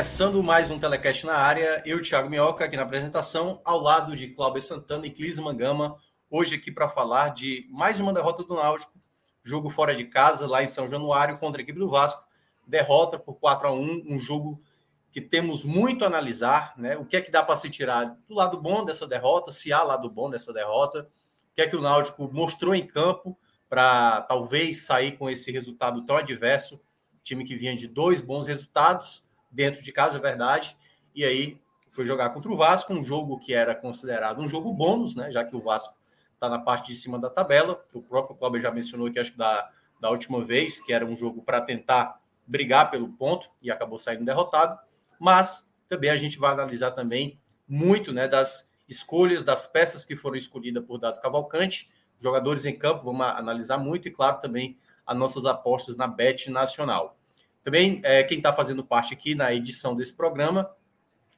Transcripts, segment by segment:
Começando mais um Telecast na área, eu, Thiago Minhoca, aqui na apresentação, ao lado de Cláudio Santana e Clis Mangama, hoje aqui para falar de mais uma derrota do Náutico, jogo fora de casa, lá em São Januário, contra a equipe do Vasco, derrota por 4 a 1 um jogo que temos muito a analisar, né? O que é que dá para se tirar do lado bom dessa derrota, se há lado bom dessa derrota, o que é que o Náutico mostrou em campo para talvez sair com esse resultado tão adverso? Time que vinha de dois bons resultados dentro de casa, é verdade, e aí foi jogar contra o Vasco, um jogo que era considerado um jogo bônus, né? Já que o Vasco está na parte de cima da tabela. O próprio Cláudio já mencionou aqui, acho que da, da última vez, que era um jogo para tentar brigar pelo ponto e acabou saindo derrotado. Mas também a gente vai analisar também muito né, das escolhas, das peças que foram escolhidas por Dado Cavalcante, jogadores em campo, vamos analisar muito, e claro, também as nossas apostas na Bet Nacional. Também é, quem está fazendo parte aqui na edição desse programa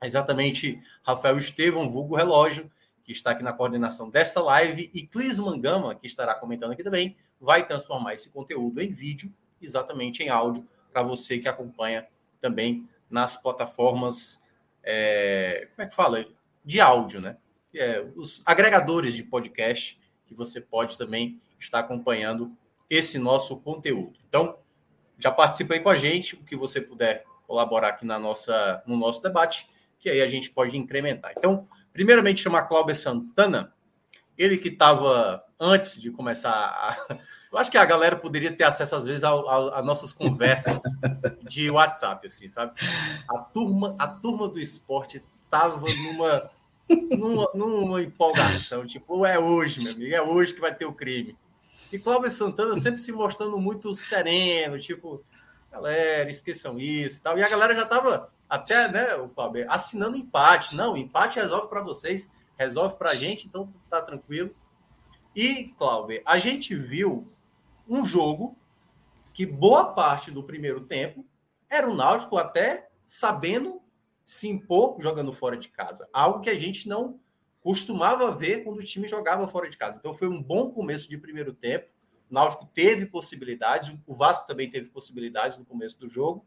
é exatamente Rafael Estevão, vulgo relógio, que está aqui na coordenação desta live, e Clis Mangama, que estará comentando aqui também, vai transformar esse conteúdo em vídeo, exatamente em áudio, para você que acompanha também nas plataformas, é, como é que fala? De áudio, né? É, os agregadores de podcast que você pode também estar acompanhando esse nosso conteúdo. Então, já participa aí com a gente, o que você puder colaborar aqui na nossa, no nosso debate, que aí a gente pode incrementar. Então, primeiramente, chamar Cláudio Santana, ele que estava antes de começar a... Eu acho que a galera poderia ter acesso, às vezes, a nossas conversas de WhatsApp, assim, sabe? A turma, a turma do esporte estava numa, numa, numa empolgação, tipo, é hoje, meu amigo, é hoje que vai ter o crime. E Cláudio Santana sempre se mostrando muito sereno, tipo, galera, esqueçam isso e tal. E a galera já estava até, né, o Cláudio, assinando empate. Não, empate resolve para vocês, resolve para a gente, então tá tranquilo. E, Cláudio, a gente viu um jogo que boa parte do primeiro tempo era o Náutico até sabendo se impor jogando fora de casa. Algo que a gente não costumava ver quando o time jogava fora de casa. Então foi um bom começo de primeiro tempo. O Náutico teve possibilidades, o Vasco também teve possibilidades no começo do jogo,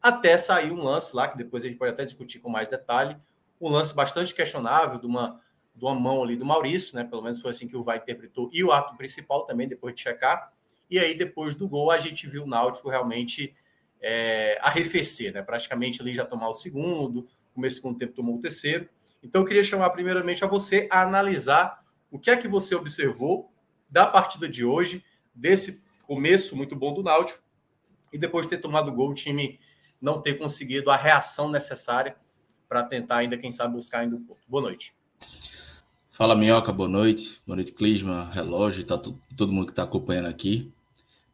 até sair um lance lá, que depois a gente pode até discutir com mais detalhe, um lance bastante questionável de uma, de uma mão ali do Maurício, né? Pelo menos foi assim que o VAR interpretou, e o ato principal também, depois de checar. E aí, depois do gol, a gente viu o Náutico realmente é, arrefecer, né? Praticamente ali já tomar o segundo, começo do segundo tempo tomou o terceiro. Então, eu queria chamar primeiramente a você a analisar o que é que você observou da partida de hoje, desse começo muito bom do Náutico, e depois de ter tomado gol, o time não ter conseguido a reação necessária para tentar ainda, quem sabe, buscar ainda um pouco. Boa noite. Fala, Minhoca, boa noite. Boa noite, Clisma, Relógio, tá todo mundo que está acompanhando aqui.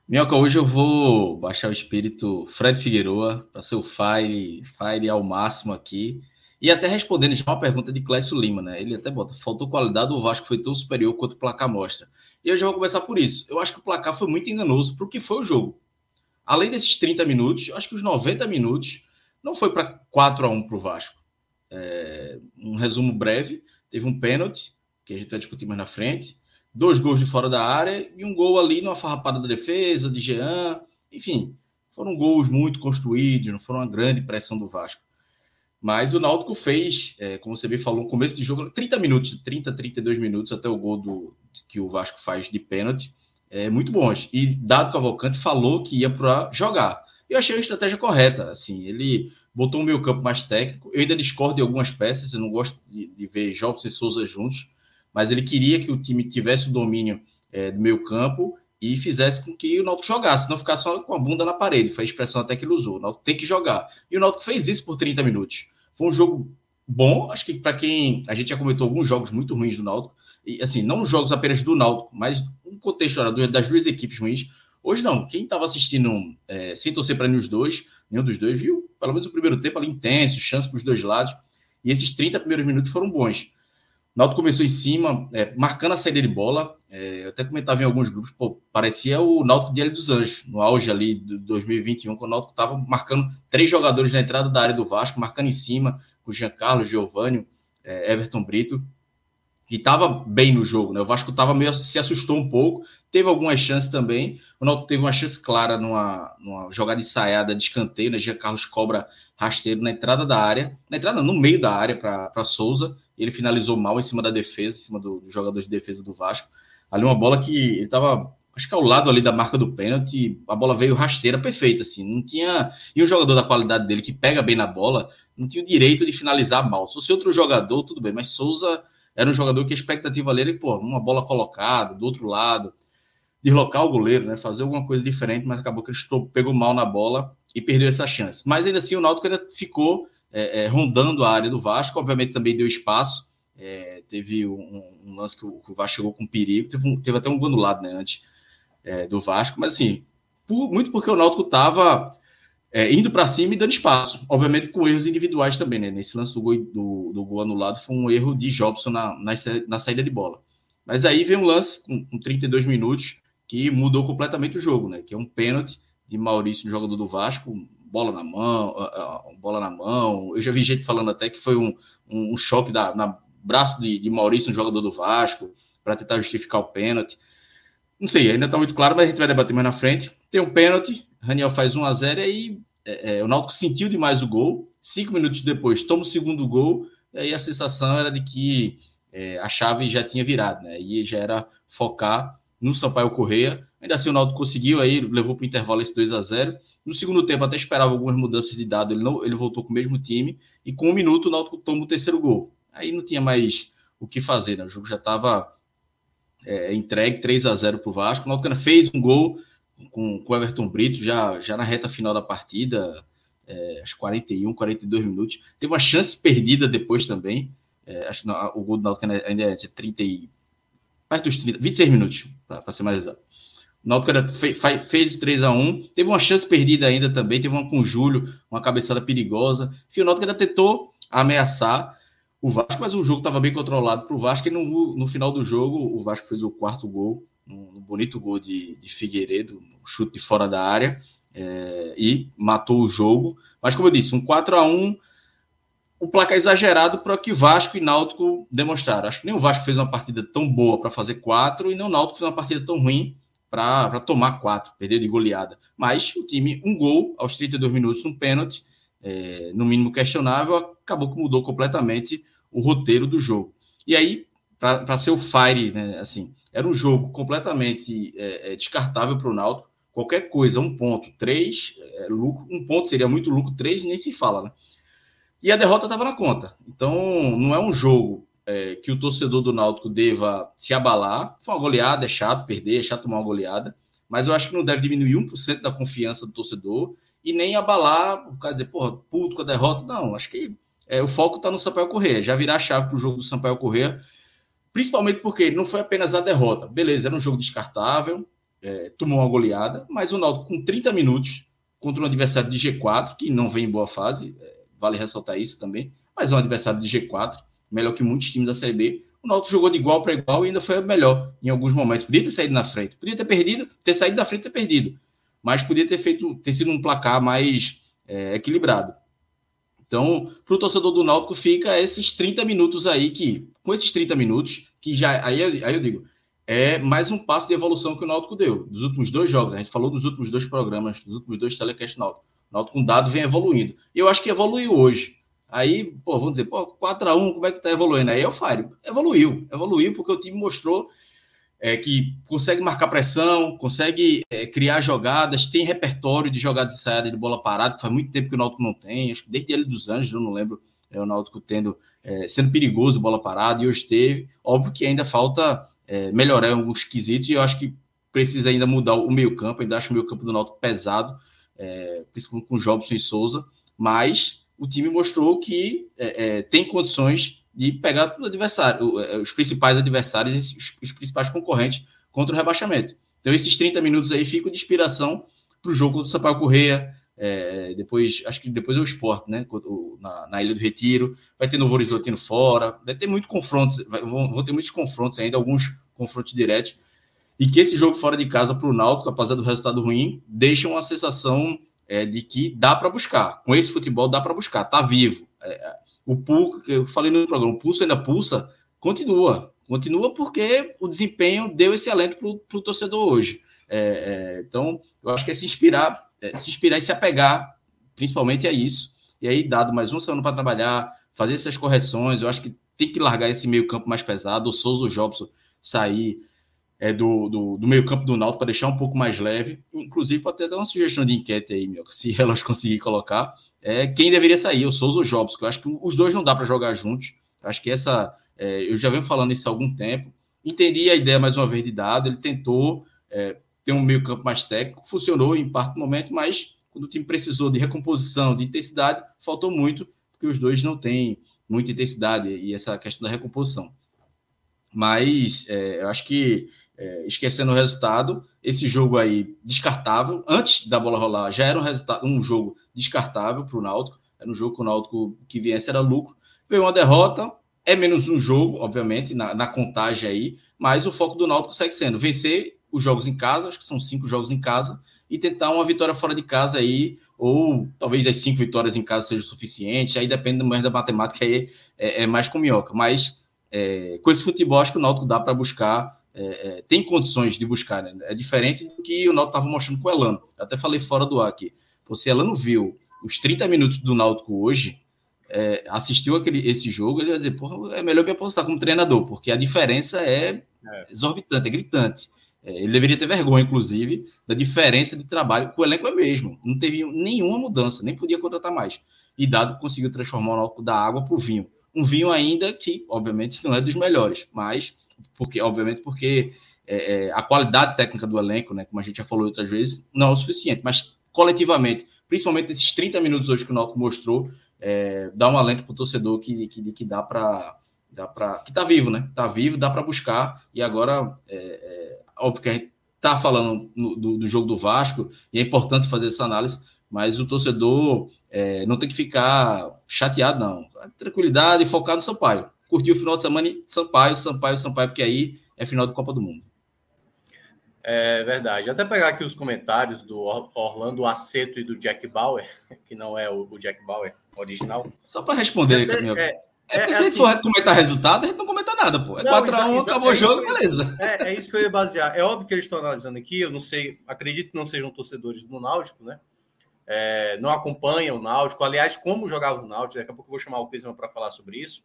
Minhoca, hoje eu vou baixar o espírito Fred Figueroa para ser o Fire, Fire ao máximo aqui e até respondendo já uma pergunta de Clécio Lima, né? Ele até bota, faltou qualidade, o Vasco foi tão superior quanto o placar mostra. E eu já vou começar por isso. Eu acho que o placar foi muito enganoso para o que foi o jogo. Além desses 30 minutos, acho que os 90 minutos não foi para 4 a 1 para o Vasco. É, um resumo breve, teve um pênalti, que a gente vai discutir mais na frente, dois gols de fora da área e um gol ali numa farrapada da defesa, de Jean, enfim, foram gols muito construídos, não foram uma grande pressão do Vasco. Mas o Náutico fez, é, como você bem falou, no começo de jogo, 30 minutos, 30, 32 minutos até o gol do, que o Vasco faz de pênalti, é, muito bons. E Dado Cavalcante falou que ia para jogar. Eu achei a estratégia correta. Assim, ele botou um meio campo mais técnico. Eu ainda discordo de algumas peças, eu não gosto de, de ver Jobs e Souza juntos, mas ele queria que o time tivesse o domínio é, do meio campo e fizesse com que o Náutico jogasse, não ficasse só com a bunda na parede. Foi a expressão até que ele usou. O Náutico tem que jogar. E o Náutico fez isso por 30 minutos. Foi um jogo bom, acho que para quem a gente já comentou alguns jogos muito ruins do Náutico, e assim, não jogos apenas do Náutico, mas um contexto das duas equipes ruins. Hoje não, quem estava assistindo é, sem torcer para nenhum dos dois, nenhum dos dois viu pelo menos o primeiro tempo ali intenso, chance para os dois lados. E esses 30 primeiros minutos foram bons. Náutico começou em cima, é, marcando a saída de bola. É, eu até comentava em alguns grupos, pô, parecia o Náutico de L dos Anjos, no auge ali de 2021, quando o Náutico estava marcando três jogadores na entrada da área do Vasco, marcando em cima, com Giancarlo, Giovanni, é, Everton Brito e estava bem no jogo, né? O Vasco tava meio se assustou um pouco, teve algumas chances também. O Náutico teve uma chance clara numa, numa jogada ensaiada de escanteio, né? Jean Carlos cobra rasteiro na entrada da área, na entrada no meio da área para Souza. Ele finalizou mal em cima da defesa, em cima do, do jogador de defesa do Vasco. Ali uma bola que ele estava acho que ao lado ali da marca do pênalti, a bola veio rasteira perfeita, assim, não tinha. E um jogador da qualidade dele que pega bem na bola, não tinha o direito de finalizar mal. Se fosse outro jogador, tudo bem, mas Souza era um jogador que a expectativa dele, pô, uma bola colocada do outro lado, deslocar o goleiro, né? Fazer alguma coisa diferente, mas acabou que ele pegou mal na bola e perdeu essa chance. Mas ainda assim, o Náutico ainda ficou é, é, rondando a área do Vasco, obviamente também deu espaço. É, teve um, um, lance que o, que o, Vasco chegou com perigo, teve, um, teve até um gol lado né, antes é, do Vasco, mas assim, por, muito porque o Náutico estava é, indo para cima e dando espaço. Obviamente com erros individuais também, né? Nesse lance do gol, do, do gol anulado foi um erro de Jobson na, na, na, saída de bola. Mas aí vem um lance com, com 32 minutos que mudou completamente o jogo, né? Que é um pênalti de Maurício, jogador do Vasco, bola na mão, bola na mão. Eu já vi gente falando até que foi um, um, um choque da, na braço de, de Maurício, um jogador do Vasco, para tentar justificar o pênalti. Não sei, ainda está muito claro, mas a gente vai debater mais na frente. Tem um pênalti, Raniel faz 1 a 0 e aí é, é, o Náutico sentiu demais o gol. Cinco minutos depois, toma o segundo gol. E aí a sensação era de que é, a chave já tinha virado, né? E já era focar no Sampaio Correia. Ainda assim, o Náutico conseguiu, aí levou para o intervalo esse 2 a 0 No segundo tempo, até esperava algumas mudanças de dado, ele, não, ele voltou com o mesmo time. E com um minuto, o Náutico toma o terceiro gol. Aí não tinha mais o que fazer, né? O jogo já estava é, entregue 3 a 0 para o Vasco. O Náutico fez um gol, com, o Everton Brito já, já na reta final da partida, é, acho 41, 42 minutos. Teve uma chance perdida depois também. É, acho que o gol do Náutico ainda é 30 e, perto dos 30, 26 minutos, para ser mais exato. O Náutico era, fez, fez o 3 a 1 teve uma chance perdida ainda também, teve uma com o Júlio, uma cabeçada perigosa. Enfim, o Náutico ainda tentou ameaçar o Vasco, mas o jogo estava bem controlado para o Vasco e no, no final do jogo o Vasco fez o quarto gol um, bonito gol de, de Figueiredo, um chute de fora da área, é, e matou o jogo. Mas, como eu disse, um 4 a 1 o placar exagerado para o que Vasco e Náutico demonstraram. Acho que nem o Vasco fez uma partida tão boa para fazer quatro, e nem o Náutico fez uma partida tão ruim para tomar quatro, perder de goleada. Mas o time, um gol aos 32 minutos, um pênalti, é, no mínimo questionável, acabou que mudou completamente o roteiro do jogo. E aí, para ser o Fire, né, assim, era um jogo completamente é, é, descartável para o Náutico. Qualquer coisa, um ponto, três, é, lucro, um ponto seria muito lucro, três nem se fala, né? E a derrota estava na conta. Então, não é um jogo é, que o torcedor do Náutico deva se abalar. Foi uma goleada, é chato perder, é chato tomar uma goleada. Mas eu acho que não deve diminuir 1% da confiança do torcedor e nem abalar, o cara dizer, porra, puto com a derrota. Não, acho que é, o foco está no Sampaio Correia. Já virar a chave para o jogo do Sampaio Correia Principalmente porque não foi apenas a derrota. Beleza, era um jogo descartável, é, tomou uma goleada, mas o Náutico com 30 minutos contra um adversário de G4, que não vem em boa fase, é, vale ressaltar isso também, mas é um adversário de G4, melhor que muitos times da Série B. O Náutico jogou de igual para igual e ainda foi melhor em alguns momentos. Podia ter saído na frente, podia ter perdido, ter saído da frente e ter perdido, mas podia ter feito, ter sido um placar mais é, equilibrado. Então, para o torcedor do Náutico fica esses 30 minutos aí que, com esses 30 minutos, que já aí, aí eu digo, é mais um passo de evolução que o Náutico deu. Dos últimos dois jogos, a gente falou dos últimos dois programas, dos últimos dois telecast Náutico. O Náutico com dado vem evoluindo. E eu acho que evoluiu hoje. Aí, pô, vamos dizer, pô, 4x1, como é que tá evoluindo? Aí é o Fábio. Evoluiu, evoluiu, porque o time mostrou é, que consegue marcar pressão, consegue é, criar jogadas, tem repertório de jogadas ensaiadas de bola parada, que faz muito tempo que o Náutico não tem, acho que desde ele dos Anjos, eu não lembro, é, o Náutico tendo, é, sendo perigoso bola parada, e hoje teve. Óbvio que ainda falta é, melhorar alguns quesitos, e eu acho que precisa ainda mudar o meio campo, ainda acho o meio campo do Náutico pesado, é, principalmente com Jobson e Souza, mas o time mostrou que é, é tem condições de pegar o adversário, é, os principais adversários, os, os principais concorrentes contra o rebaixamento. Então, esses 30 minutos aí ficam de inspiração para o jogo contra o Sampaio Correia, é, depois, acho que depois é o esporte, né? Na, na, Ilha do Retiro, vai ter Novo Horizontino fora, vai ter muitos confrontos, vai, vão, vão, ter muitos confrontos ainda, alguns confrontos diretos, e que esse jogo fora de casa para o Náutico, apesar do resultado ruim, deixa uma sensação é, de que dá para buscar. Com esse futebol dá para buscar, tá vivo. É, o pulso, que eu falei no programa, o pulso ainda pulsa, continua. Continua porque o desempenho deu esse alento para o torcedor hoje. É, é, então, eu acho que é se inspirar é, se inspirar e se apegar, principalmente a isso. E aí, dado mais uma semana para trabalhar, fazer essas correções, eu acho que tem que largar esse meio campo mais pesado, o Souza o Jobson sair é, do, do, do meio campo do Náutico para deixar um pouco mais leve. Inclusive, pode até dar uma sugestão de enquete aí, meu, se elas conseguirem colocar. É, quem deveria sair, o Souza ou o Jobson, eu acho que os dois não dá para jogar juntos. Acho que essa. É, eu já venho falando isso há algum tempo. Entendi a ideia mais uma vez de dado, ele tentou. É, tem um meio campo mais técnico, funcionou em parte do momento, mas quando o time precisou de recomposição, de intensidade, faltou muito, porque os dois não têm muita intensidade e essa questão da recomposição. Mas é, eu acho que, é, esquecendo o resultado, esse jogo aí descartável, antes da bola rolar, já era um, resultado, um jogo descartável para o Náutico, era um jogo que o Náutico que viesse era lucro. Veio uma derrota, é menos um jogo, obviamente, na, na contagem aí, mas o foco do Náutico segue sendo vencer os jogos em casa, acho que são cinco jogos em casa, e tentar uma vitória fora de casa aí, ou talvez as cinco vitórias em casa seja o suficiente, aí depende mais da matemática, aí é, é, mais com minhoca. Mas é, com esse futebol, acho que o Náutico dá para buscar, é, é, tem condições de buscar, né? É diferente do que o Náutico estava mostrando com o Elano. Eu até falei fora do ar aqui. Se Elano viu os 30 minutos do Náutico hoje, é, assistiu aquele, esse jogo, ele vai dizer, porra, é melhor me apostar como treinador, porque a diferença é, exorbitante, é gritante. É, ele deveria ter vergonha, inclusive, da diferença de trabalho, o elenco é mesmo. Não teve nenhuma mudança, nem podia contratar mais. E Dado conseguiu transformar o álcool da água para o vinho. Um vinho ainda que, obviamente, não é dos melhores, mas, porque, obviamente, porque é, é, a qualidade técnica do elenco, né, como a gente já falou outras vezes, não é o suficiente. Mas, coletivamente, principalmente esses 30 minutos hoje que o Náutico mostrou, é, dá um alento para o torcedor que, que, que dá para. Dá pra, que está vivo, né? Está vivo, dá para buscar. E agora é, é óbvio que a gente está falando no, do, do, jogo do Vasco e é importante fazer essa análise, mas o torcedor é, não tem que ficar chateado, não. Tranquilidade e focar no Sampaio. Curtir o final de semana em Sampaio, Sampaio, Sampaio, porque aí é final da Copa do Mundo. É verdade. Até pegar aqui os comentários do Orlando Aceto e do Jack Bauer, que não é o, Jack Bauer original. Só para responder, é, é, é, porque é, se assim, for comentar resultado, a gente não comenta nada, pô. É 4x1, acabou o jogo, beleza. É, é, isso que eu ia basear. É óbvio que eles estão analisando aqui, eu não sei, acredito que não sejam torcedores do Náutico, né? É, não acompanham o Náutico. Aliás, como jogava o Náutico, daqui a pouco eu vou chamar o Clisman para falar sobre isso.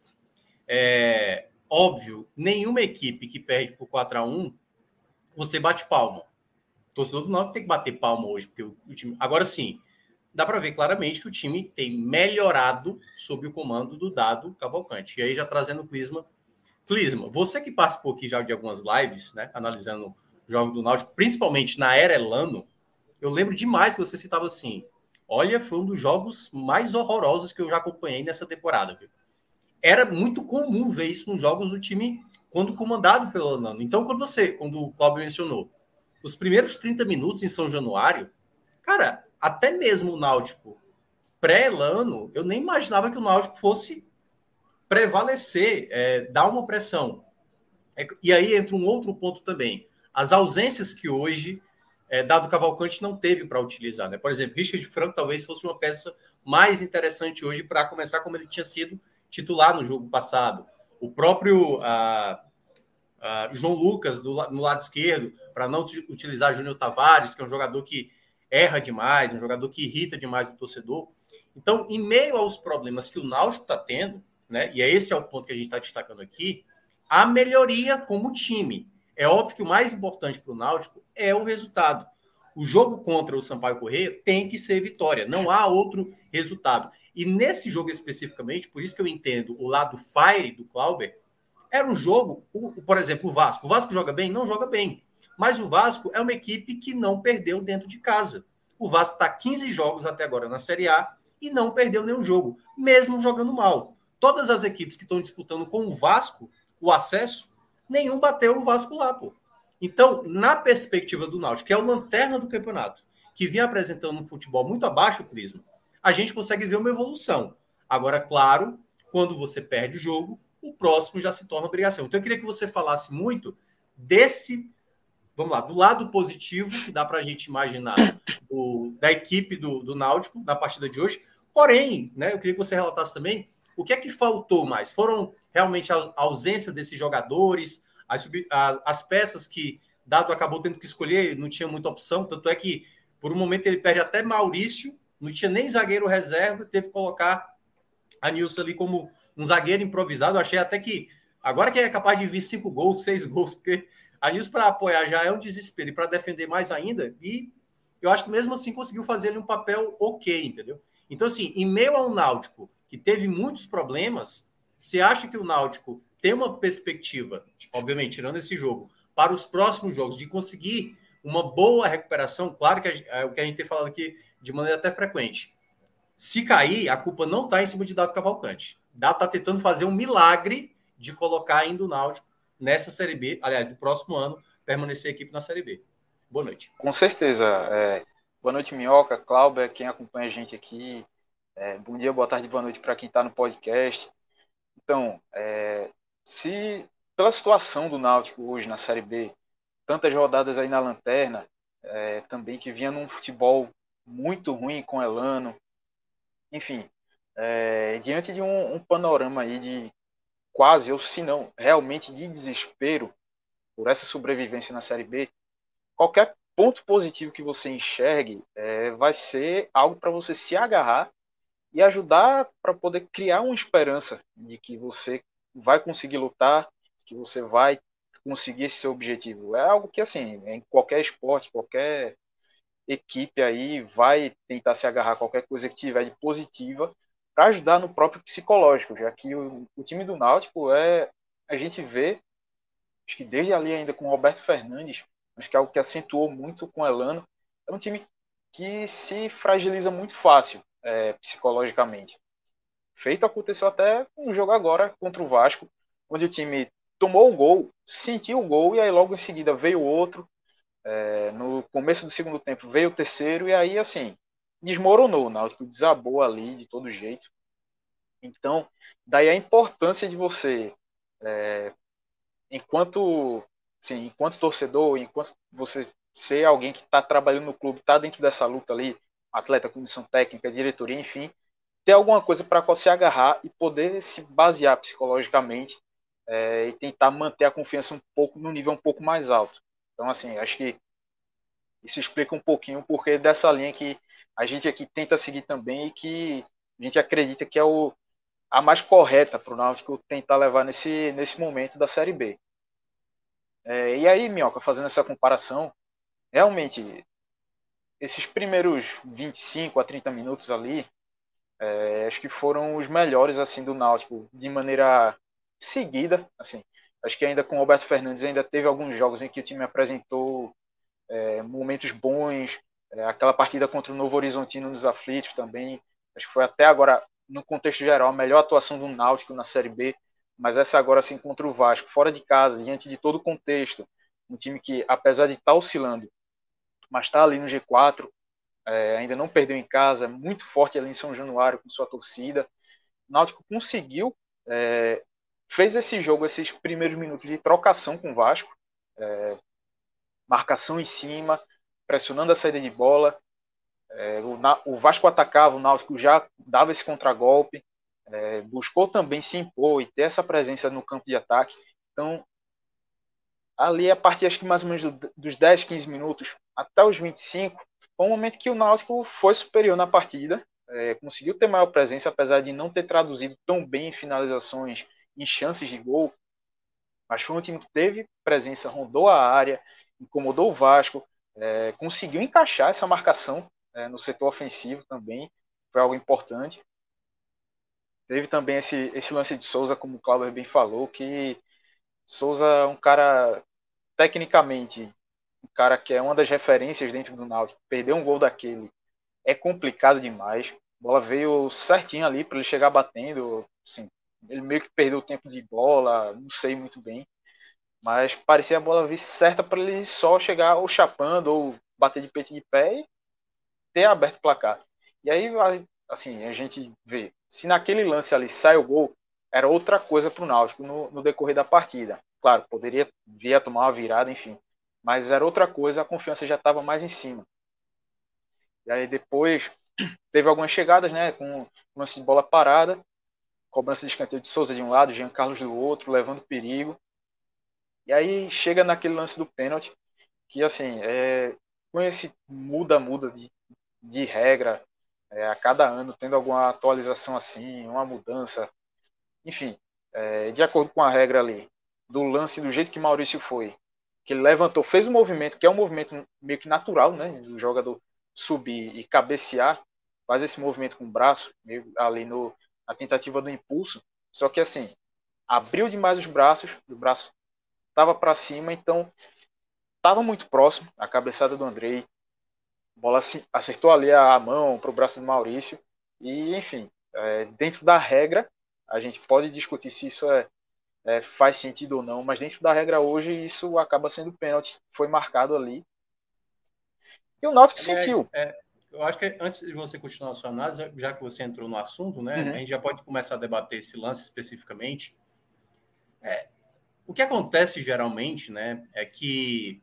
É óbvio, nenhuma equipe que perde por 4x1, você bate palma. Torcedor do Náutico tem que bater palma hoje, porque o, o time. Agora sim, dá para ver claramente que o time tem melhorado sob o comando do dado Cavalcante. E aí, já trazendo o Clisma. Clisma, você que participou aqui já de algumas lives, né, analisando o jogo do Náutico, principalmente na era Elano, eu lembro demais que você citava assim: olha, foi um dos jogos mais horrorosos que eu já acompanhei nessa temporada. Viu? Era muito comum ver isso nos jogos do time quando comandado pelo Elano. Então, quando você, quando o Cláudio mencionou, os primeiros 30 minutos em São Januário, cara, até mesmo o Náutico pré-Elano, eu nem imaginava que o Náutico fosse prevalecer, é, dar uma pressão. É, e aí entra um outro ponto também. As ausências que hoje é, Dado Cavalcante não teve para utilizar. Né? Por exemplo, Richard Franco talvez fosse uma peça mais interessante hoje para começar como ele tinha sido titular no jogo passado. O próprio ah, ah, João Lucas do, no lado esquerdo, para não utilizar Júnior Tavares, que é um jogador que erra demais, um jogador que irrita demais o torcedor. Então, em meio aos problemas que o Náutico está tendo, né, e é esse é o ponto que a gente está destacando aqui, a melhoria como time. É óbvio que o mais importante para o Náutico é o resultado. O jogo contra o Sampaio Correia tem que ser vitória, não há outro resultado. E nesse jogo especificamente, por isso que eu entendo o lado fire do Clauber, Era um jogo, por exemplo, o Vasco. O Vasco joga bem? Não joga bem. Mas o Vasco é uma equipe que não perdeu dentro de casa. O Vasco está 15 jogos até agora na Série A e não perdeu nenhum jogo, mesmo jogando mal. Todas as equipes que estão disputando com o Vasco o acesso, nenhum bateu o Vasco lá, pô. Então, na perspectiva do Náutico, que é o lanterna do campeonato, que vinha apresentando um futebol muito abaixo do Clisma, a gente consegue ver uma evolução. Agora, claro, quando você perde o jogo, o próximo já se torna obrigação. Então, eu queria que você falasse muito desse, vamos lá, do lado positivo que dá para a gente imaginar do, da equipe do, do Náutico na partida de hoje. Porém, né, eu queria que você relatasse também o que é que faltou mais. Foram realmente a ausência desses jogadores, as, as peças que Dado acabou tendo que escolher, não tinha muita opção, tanto é que por um momento ele perde até Maurício, não tinha nem zagueiro reserva, teve que colocar a Nilson ali como um zagueiro improvisado. Eu achei até que agora que é capaz de vir cinco gols, seis gols, porque a Nilson para apoiar já é um desespero e para defender mais ainda. E eu acho que mesmo assim conseguiu fazer ele um papel ok, entendeu? Então, assim, em meio ao Náutico, que teve muitos problemas, você acha que o Náutico tem uma perspectiva, obviamente, tirando esse jogo, para os próximos jogos, de conseguir uma boa recuperação? Claro que é o que a gente tem falado aqui de maneira até frequente. Se cair, a culpa não está em cima de Dado Cavalcante. Dado está tentando fazer um milagre de colocar ainda o Náutico nessa Série B, aliás, do próximo ano, permanecer a equipe na Série B. Boa noite. Com certeza. É... Boa noite, Minhoca, Cláudia, quem acompanha a gente aqui. É... Bom dia, boa tarde, boa noite para quem está no podcast. Então, é, se pela situação do Náutico hoje na Série B, tantas rodadas aí na lanterna, é, também que vinha num futebol muito ruim com Elano, enfim, é, diante de um, um, panorama aí de quase, ou se não, realmente de desespero por essa sobrevivência na Série B, qualquer ponto positivo que você enxergue é, vai ser algo para você se agarrar e ajudar para poder criar uma esperança de que você vai conseguir lutar, que você vai conseguir esse seu objetivo. É algo que, assim, em qualquer esporte, qualquer equipe aí vai tentar se agarrar a qualquer coisa que tiver de positiva para ajudar no próprio psicológico, já que o, o, time do Náutico é a gente vê acho que desde ali ainda com o Roberto Fernandes, acho que é algo que acentuou muito com o Elano, é um time que se fragiliza muito fácil é, psicologicamente. Feito aconteceu até um jogo agora contra o Vasco, onde o time tomou o gol, sentiu o gol e aí logo em seguida veio outro. É, no começo do segundo tempo veio o terceiro e aí assim desmoronou, o Náutico desabou ali de todo jeito. Então, daí a importância de você, é, enquanto, sim, enquanto torcedor, enquanto você ser alguém que está trabalhando no clube, está dentro dessa luta ali, atleta, comissão técnica, diretoria, enfim, ter alguma coisa para se agarrar e poder se basear psicologicamente é, e tentar manter a confiança um pouco no nível um pouco mais alto. Então, assim, acho que isso explica um pouquinho o porquê dessa linha que a gente aqui tenta seguir também e que a gente acredita que é o, a mais correta para o Náutico tentar levar nesse, nesse momento da Série B. É, e aí, Minhoca, fazendo essa comparação, realmente esses primeiros 25 a 30 minutos ali, é, acho que foram os melhores assim do Náutico, de maneira seguida, assim. Acho que ainda com o Roberto Fernandes ainda teve alguns jogos em que o time apresentou é, momentos bons, é, aquela partida contra o Novo Horizontino nos aflitos também, acho que foi até agora, no contexto geral, a melhor atuação do Náutico na Série B, mas essa agora assim contra o Vasco, fora de casa, diante de todo o contexto, um time que, apesar de estar tá oscilando, mas está ali no G4, é, ainda não perdeu em casa, muito forte ali em São Januário com sua torcida. O Náutico conseguiu, é, fez esse jogo, esses primeiros minutos de trocação com o Vasco, é, marcação em cima, pressionando a saída de bola. É, o, o, Vasco atacava, o Náutico já dava esse contragolpe, é, buscou também se impor e ter essa presença no campo de ataque. Então, ali a partir acho que mais ou menos do, dos 10, 15 minutos até os 25, foi um momento que o Náutico foi superior na partida, é, conseguiu ter maior presença, apesar de não ter traduzido tão bem em finalizações, em chances de gol. Mas foi um time que teve presença, rondou a área, incomodou o Vasco, é, conseguiu encaixar essa marcação é, no setor ofensivo também, foi algo importante. Teve também esse, esse lance de Souza, como o Cláudio bem falou, que Souza é um cara, tecnicamente, um cara que é uma das referências dentro do Náutico. Perder um gol daquele é complicado demais. A bola veio certinho ali para ele chegar batendo. Assim, ele meio que perdeu o tempo de bola, não sei muito bem. Mas parecia a bola vir certa para ele só chegar ou chapando ou bater de peito de pé e ter aberto o placar. E aí, assim, a gente vê, se naquele lance ali sai o gol, era outra coisa para o Náutico no, no, decorrer da partida. Claro, poderia vir a tomar uma virada, enfim. Mas era outra coisa, a confiança já estava mais em cima. E aí depois teve algumas chegadas, né, com lance de bola parada, cobrança de escanteio de Souza de um lado, Jean Carlos do outro, levando perigo. E aí chega naquele lance do pênalti, que assim, é, com esse muda-muda de, de regra, é, a cada ano tendo alguma atualização assim, uma mudança, enfim, é, de acordo com a regra ali, do lance do jeito que Maurício foi, que ele levantou, fez um movimento, que é um movimento meio que natural, né, do jogador subir e cabecear, faz esse movimento com o braço, meio ali no, na tentativa do impulso, só que assim, abriu demais os braços, o braço estava para cima, então estava muito próximo, a cabeçada do Andrei, a bola acertou ali a mão para o braço do Maurício, e enfim, é, dentro da regra, a gente pode discutir se isso é, é, faz sentido ou não, mas dentro da regra hoje isso acaba sendo pênalti, foi marcado ali. E o Náutico Aliás, sentiu. É, eu acho que antes de você continuar a sua análise, já que você entrou no assunto, né, uhum. a gente já pode começar a debater esse lance especificamente. É, o que acontece geralmente, né, é que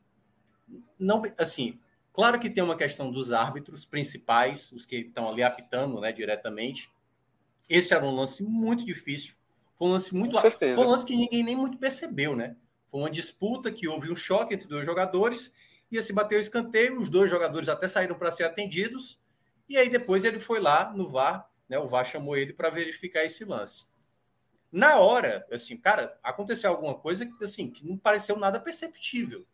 não, assim, claro que tem uma questão dos árbitros principais, os que estão ali apitando, né, diretamente. Esse era um lance muito difícil. Foi um lance muito, foi um lance que ninguém nem muito percebeu, né? Foi uma disputa que houve um choque entre dois jogadores, ia se bater o escanteio, os dois jogadores até saíram para ser atendidos, e aí depois ele foi lá no VAR, né? O VAR chamou ele para verificar esse lance. Na hora, assim, cara, aconteceu alguma coisa que assim, que não pareceu nada perceptível.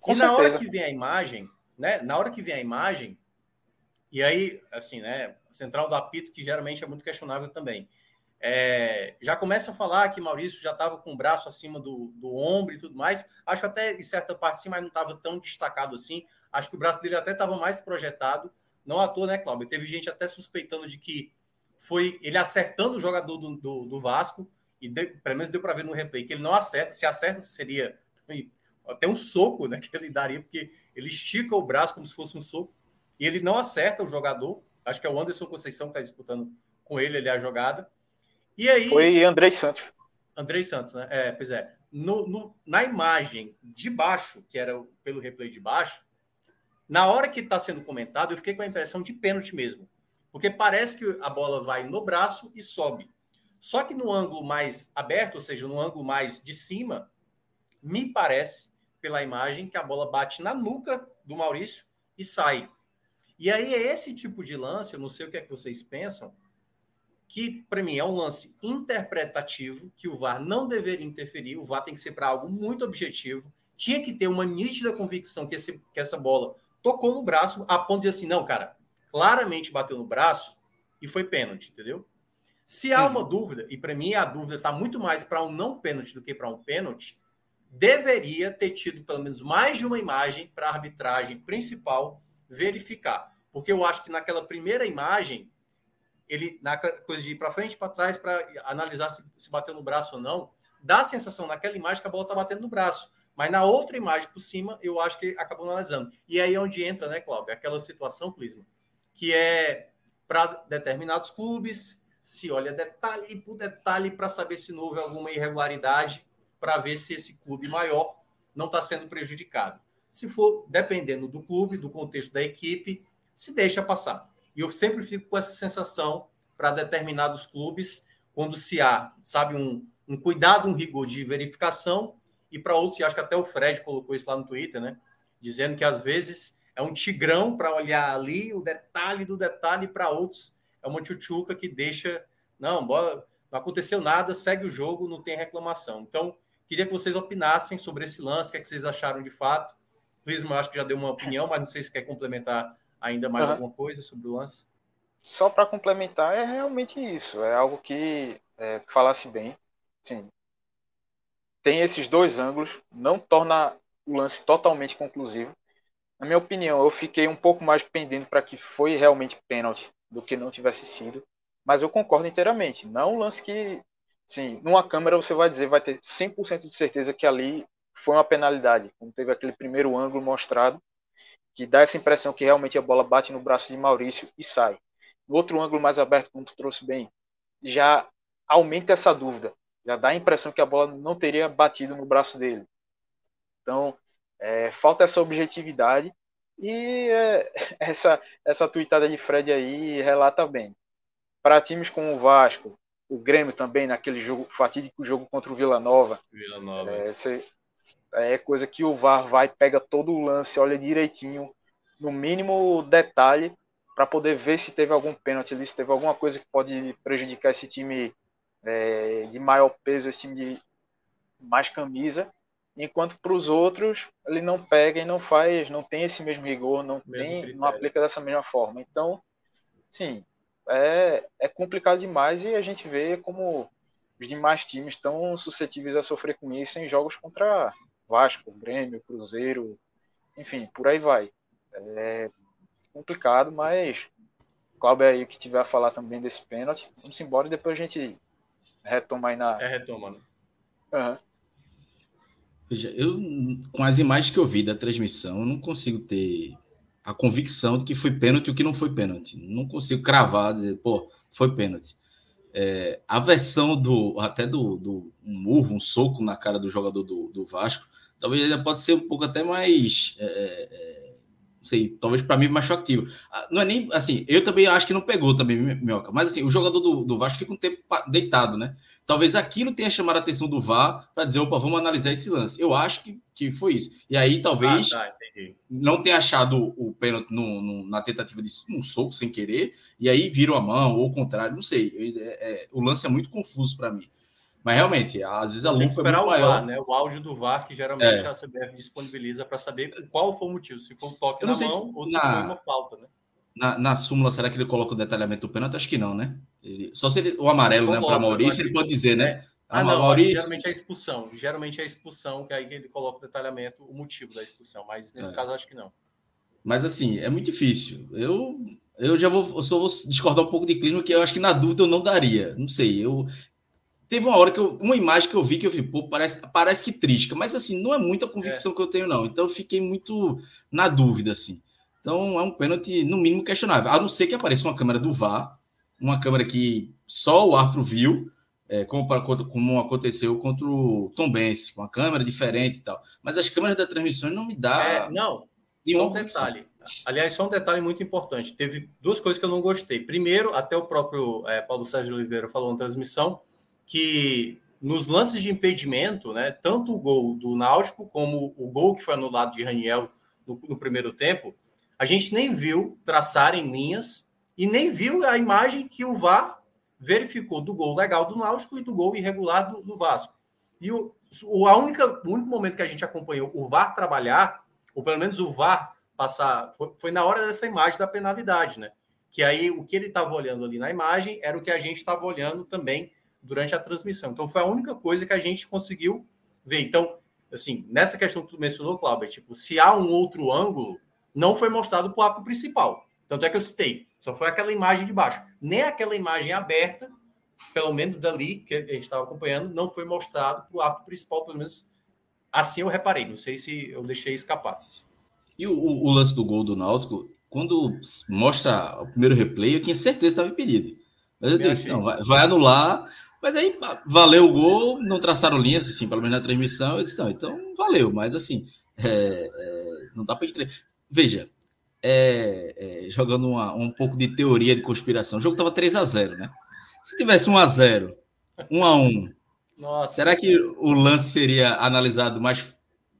Com e certeza. na hora que vem a imagem, né? Na hora que vem a imagem, e aí, assim, né? Central do apito, que geralmente é muito questionável também. É, já começa a falar que Maurício já estava com o braço acima do, do ombro e tudo mais. Acho até em certa parte sim, mas não estava tão destacado assim. Acho que o braço dele até estava mais projetado. Não à toa, né, Cláudio? Teve gente até suspeitando de que foi ele acertando o jogador do, do, do Vasco, e de, pelo menos deu para ver no replay que ele não acerta. Se acerta, seria até um soco né, que ele daria, porque ele estica o braço como se fosse um soco, e ele não acerta o jogador. Acho que é o Anderson Conceição que está disputando com ele ali a jogada. E aí. Foi Andrei Santos. Andrei Santos, né? É, pois é. No, no, na imagem de baixo, que era pelo replay de baixo, na hora que está sendo comentado, eu fiquei com a impressão de pênalti mesmo. Porque parece que a bola vai no braço e sobe. Só que no ângulo mais aberto, ou seja, no ângulo mais de cima, me parece, pela imagem, que a bola bate na nuca do Maurício e sai. E aí é esse tipo de lance, eu não sei o que é que vocês pensam, que para mim é um lance interpretativo, que o VAR não deveria interferir, o VAR tem que ser para algo muito objetivo, tinha que ter uma nítida convicção que, esse, que essa bola tocou no braço, a ponto de assim, não, cara, claramente bateu no braço e foi pênalti, entendeu? Se há uma dúvida, e para mim a dúvida está muito mais para um não pênalti do que para um pênalti, deveria ter tido pelo menos mais de uma imagem para a arbitragem principal verificar. Porque eu acho que naquela primeira imagem ele na coisa de ir para frente, para trás, para analisar se, se bateu no braço ou não, dá a sensação naquela imagem que a bola está batendo no braço. Mas na outra imagem por cima, eu acho que acabou analisando. E aí é onde entra, né, Cláudio? Aquela situação, Clisma, que é para determinados clubes, se olha detalhe por detalhe para saber se não houve alguma irregularidade, para ver se esse clube maior não está sendo prejudicado. Se for dependendo do clube, do contexto da equipe, se deixa passar. E eu sempre fico com essa sensação para determinados clubes, quando se há, sabe, um, um cuidado, um rigor de verificação, e para outros, e acho que até o Fred colocou isso lá no Twitter, né? Dizendo que às vezes é um tigrão para olhar ali o detalhe do detalhe, para outros é uma tchutchuca que deixa, não, não aconteceu nada, segue o jogo, não tem reclamação. Então, queria que vocês opinassem sobre esse lance, o que, é que vocês acharam de fato. Clisma, acho que já deu uma opinião, mas não sei se quer complementar ainda mais uhum. alguma coisa sobre o lance? Só para complementar, é realmente isso. É algo que é, falasse bem. Sim. tem esses dois ângulos, não torna o lance totalmente conclusivo. Na minha opinião, eu fiquei um pouco mais pendendo para que foi realmente pênalti do que não tivesse sido, mas eu concordo inteiramente. Não é um lance que, sim, numa câmera você vai dizer, vai ter 100% de certeza que ali foi uma penalidade, como teve aquele primeiro ângulo mostrado, que dá essa impressão que realmente a bola bate no braço de Maurício e sai. No outro ângulo mais aberto, como tu trouxe bem, já aumenta essa dúvida, já dá a impressão que a bola não teria batido no braço dele. Então, é, falta essa objetividade e é, essa, essa tuitada de Fred aí relata bem. Para times como o Vasco, o Grêmio também, naquele jogo fatídico jogo contra o Vila Nova, Vila Nova. É, é coisa que o VAR vai, pega todo o lance, olha direitinho, no mínimo detalhe, para poder ver se teve algum pênalti ali, se teve alguma coisa que pode prejudicar esse time é, de maior peso, esse time de mais camisa. Enquanto para os outros, ele não pega e não faz, não tem esse mesmo rigor, não, mesmo tem, não aplica dessa mesma forma. Então, sim, é, é complicado demais e a gente vê como os demais times estão suscetíveis a sofrer com isso em jogos contra Vasco, Grêmio, Cruzeiro, enfim, por aí vai. É complicado, mas Cláudio aí que tiver a falar também desse pênalti, vamos embora e depois a gente retoma aí na. É, retoma, né? Uhum. Veja, eu, com as imagens que eu vi da transmissão, eu não consigo ter a convicção de que foi pênalti ou que não foi pênalti. Não consigo cravar, dizer, pô, foi pênalti. É, a versão do até do, do um murro, um soco na cara do jogador do, do Vasco, talvez ainda pode ser um pouco até mais. É, é, não sei, talvez para mim mais chocativo. Ah, não é nem assim, eu também acho que não pegou também, Minhoca, mas assim, o jogador do, do Vasco fica um tempo deitado, né? Talvez aquilo tenha chamado a atenção do VAR para dizer, opa, vamos analisar esse lance. Eu acho que, que foi isso. E aí talvez ah, tá, não tenha achado o pênalti no, no, na tentativa de um soco sem querer, e aí virou a mão, ou o contrário, não sei. É, é, o lance é muito confuso para mim. Mas realmente, às vezes a lupa é muito o maior. VAR, né? O áudio do VAR que geralmente é. a CBF disponibiliza para saber qual foi o motivo, se foi um toque na mão ou se na... foi uma falta, né? Na, na, súmula, será que ele coloca o detalhamento do pênalti? Acho que não, né? Ele, só se ele, o amarelo, né, para Maurício, ele pode dizer, né? É. Ah, não, Maurício... geralmente é a expulsão. Geralmente é a expulsão, que aí ele coloca o detalhamento, o motivo da expulsão, mas nesse é. caso acho que não. Mas assim, é muito difícil. Eu, eu já vou, eu só vou discordar um pouco de clima, que eu acho que na dúvida eu não daria. Não sei, eu, Teve uma hora que eu, uma imagem que eu vi que eu vi, pô, parece, parece que trisca, mas assim, não é muita convicção é. que eu tenho, não. Então eu fiquei muito na dúvida, assim. Então é um pênalti, no mínimo, questionável. A não ser que apareça uma câmera do VAR, uma câmera que só o árbitro viu, é, como, como aconteceu contra o Tom Benz, com uma câmera diferente e tal. Mas as câmeras da transmissão não me dá. É, não, só um detalhe. Aliás, só um detalhe muito importante. Teve duas coisas que eu não gostei. Primeiro, até o próprio é, Paulo Sérgio Oliveira falou na transmissão, que nos lances de impedimento, né, tanto o gol do Náutico como o gol que foi anulado de Raniel no, no primeiro tempo, a gente nem viu traçarem linhas e nem viu a imagem que o VAR verificou do gol legal do Náutico e do gol irregular do, do Vasco. E o, o, a única, o único momento que a gente acompanhou o VAR trabalhar, ou pelo menos o VAR passar, foi, foi na hora dessa imagem da penalidade, né? Que aí o que ele estava olhando ali na imagem era o que a gente estava olhando também durante a transmissão. Então foi a única coisa que a gente conseguiu ver. Então, assim, nessa questão que tu mencionou, Cláudio, é tipo, se há um outro ângulo, não foi mostrado para o ato principal. Tanto é que eu citei, só foi aquela imagem de baixo. Nem aquela imagem aberta, pelo menos dali que a gente estava acompanhando, não foi mostrado para o ato principal, pelo menos assim eu reparei. Não sei se eu deixei escapar. E o, o lance do gol do Náutico, quando mostra o primeiro replay, eu tinha certeza que estava impedido. Mas eu disse, não, vai, vai anular mas aí valeu o gol, não traçaram linhas, assim, pelo menos na transmissão. Eu disse, não, então valeu, mas assim, é, é, não dá para entrar. Veja, é, é, jogando uma, um pouco de teoria de conspiração, o jogo estava 3 a 0 né? Se tivesse 1 a 0 1 a 1 Nossa, será que o lance seria analisado mais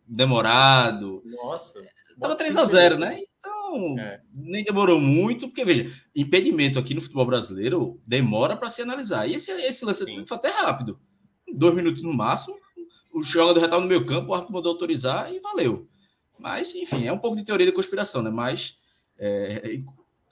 demorado? Nossa. Tava 3 a 0 né? Então, é. nem demorou muito, porque veja, impedimento aqui no futebol brasileiro demora para se analisar. E esse, esse lance Sim. foi até rápido. Dois minutos no máximo, o jogador já estava no meio campo, o árbitro mandou autorizar e valeu. Mas, enfim, é um pouco de teoria da conspiração, né? Mas, é,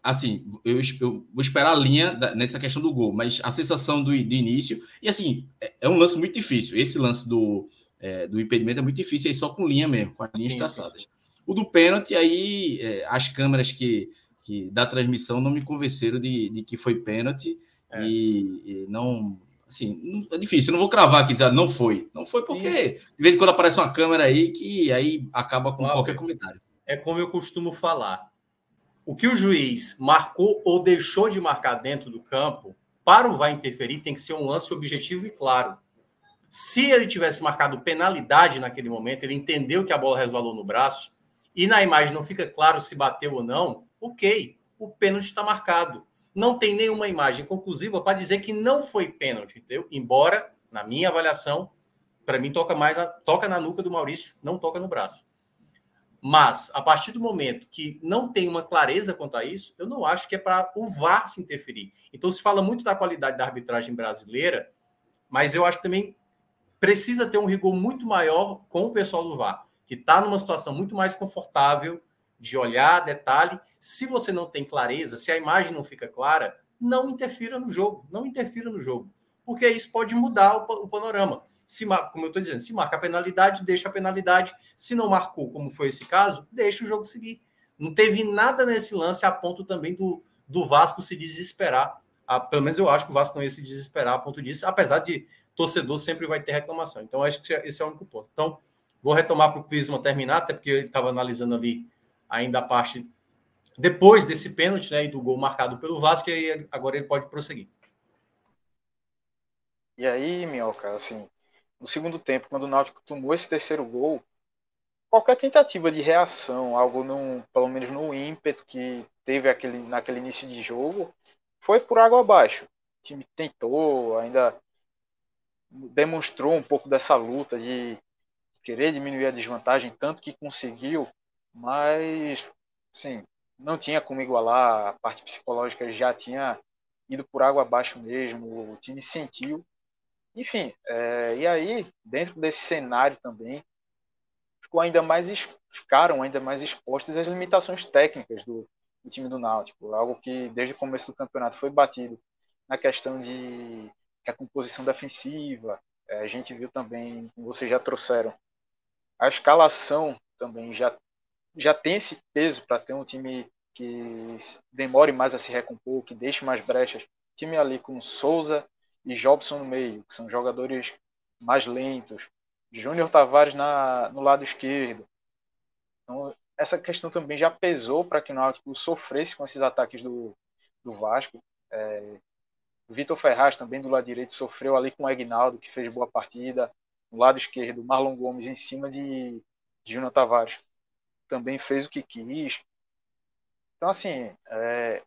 assim, eu, eu, vou esperar a linha da, nessa questão do gol, mas a sensação do, do início, e assim, é, é, um lance muito difícil. Esse lance do, é, do impedimento é muito difícil, aí só com linha mesmo, com as linhas sim, traçadas. Sim, sim. O do pênalti, aí é, as câmeras que, que da transmissão não me convenceram de, de que foi pênalti é. e, e, não. Assim, é difícil, eu não vou cravar aqui dizer, não foi. Não foi porque de vez em quando aparece uma câmera aí que aí acaba com qualquer comentário. É como eu costumo falar. O que o juiz marcou ou deixou de marcar dentro do campo, para o VAR interferir, tem que ser um lance objetivo e claro. Se ele tivesse marcado penalidade naquele momento, ele entendeu que a bola resvalou no braço e na imagem não fica claro se bateu ou não, ok, o pênalti está marcado. Não tem nenhuma imagem conclusiva para dizer que não foi pênalti, entendeu? Embora, na minha avaliação, para mim toca mais toca na nuca do Maurício, não toca no braço. Mas, a partir do momento que não tem uma clareza quanto a isso, eu não acho que é para o VAR se interferir. Então, se fala muito da qualidade da arbitragem brasileira, mas eu acho que também precisa ter um rigor muito maior com o pessoal do VAR, que está numa situação muito mais confortável de olhar detalhe. Se você não tem clareza, se a imagem não fica clara, não interfira no jogo, não interfira no jogo, porque isso pode mudar o, o panorama. Se, como eu estou dizendo, se marca a penalidade, deixa a penalidade. Se não marcou, como foi esse caso, deixa o jogo seguir. Não teve nada nesse lance a ponto também do, do Vasco se desesperar. Pelo menos eu acho que o Vasco não ia se desesperar a ponto disso, apesar de torcedor sempre vai ter reclamação. Então, acho que esse é o único ponto. Então, vou retomar para o Clisma terminar, até porque ele estava analisando ali ainda a parte depois desse pênalti né, e do gol marcado pelo Vasco, e aí agora ele pode prosseguir. E aí, Minhoca, assim, no segundo tempo, quando o Náutico tomou esse terceiro gol, qualquer tentativa de reação, algo num, pelo menos no ímpeto que teve aquele, naquele início de jogo, foi por água abaixo. O time tentou, ainda demonstrou um pouco dessa luta de querer diminuir a desvantagem, tanto que conseguiu, mas sim, não tinha como igualar, a parte psicológica já tinha ido por água abaixo mesmo, o time sentiu. Enfim, é, e aí, dentro desse cenário também, ficou ainda mais, ficaram ainda mais expostas as limitações técnicas do, do time do Náutico, algo que desde o começo do campeonato foi batido na questão de a composição defensiva, é, a gente viu também, como vocês já trouxeram, a escalação também já, já tem esse peso para ter um time que demore mais a se recompor, que deixe mais brechas. Time ali com Souza e Jobson no meio, que são jogadores mais lentos. Júnior Tavares na, no lado esquerdo. Então, essa questão também já pesou para que o Náutico sofresse com esses ataques do, do Vasco. É, Vitor Ferraz também do lado direito sofreu ali com o Agnaldo, que fez boa partida. No lado esquerdo, Marlon Gomes em cima de, de Júnior Tavares. Também fez o que quis. Então, assim, é,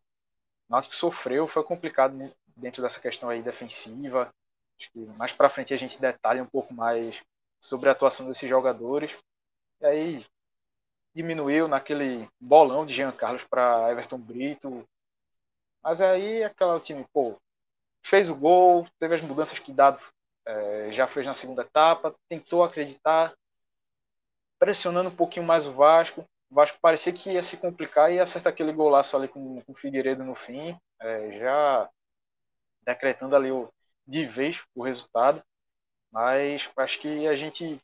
que sofreu, foi complicado dentro dessa questão aí defensiva. Acho que mais para frente a gente detalha um pouco mais sobre a atuação desses jogadores. E aí diminuiu naquele bolão de Jean Carlos para Everton Brito. Mas aí aquela time, pô, fez o gol, teve as mudanças que Dado é, já fez na segunda etapa, tentou acreditar, pressionando um pouquinho mais o Vasco. O Vasco parecia que ia se complicar e acertar aquele golaço ali com, com o Figueiredo no fim, é, já decretando ali o, de vez o resultado. Mas acho que a gente,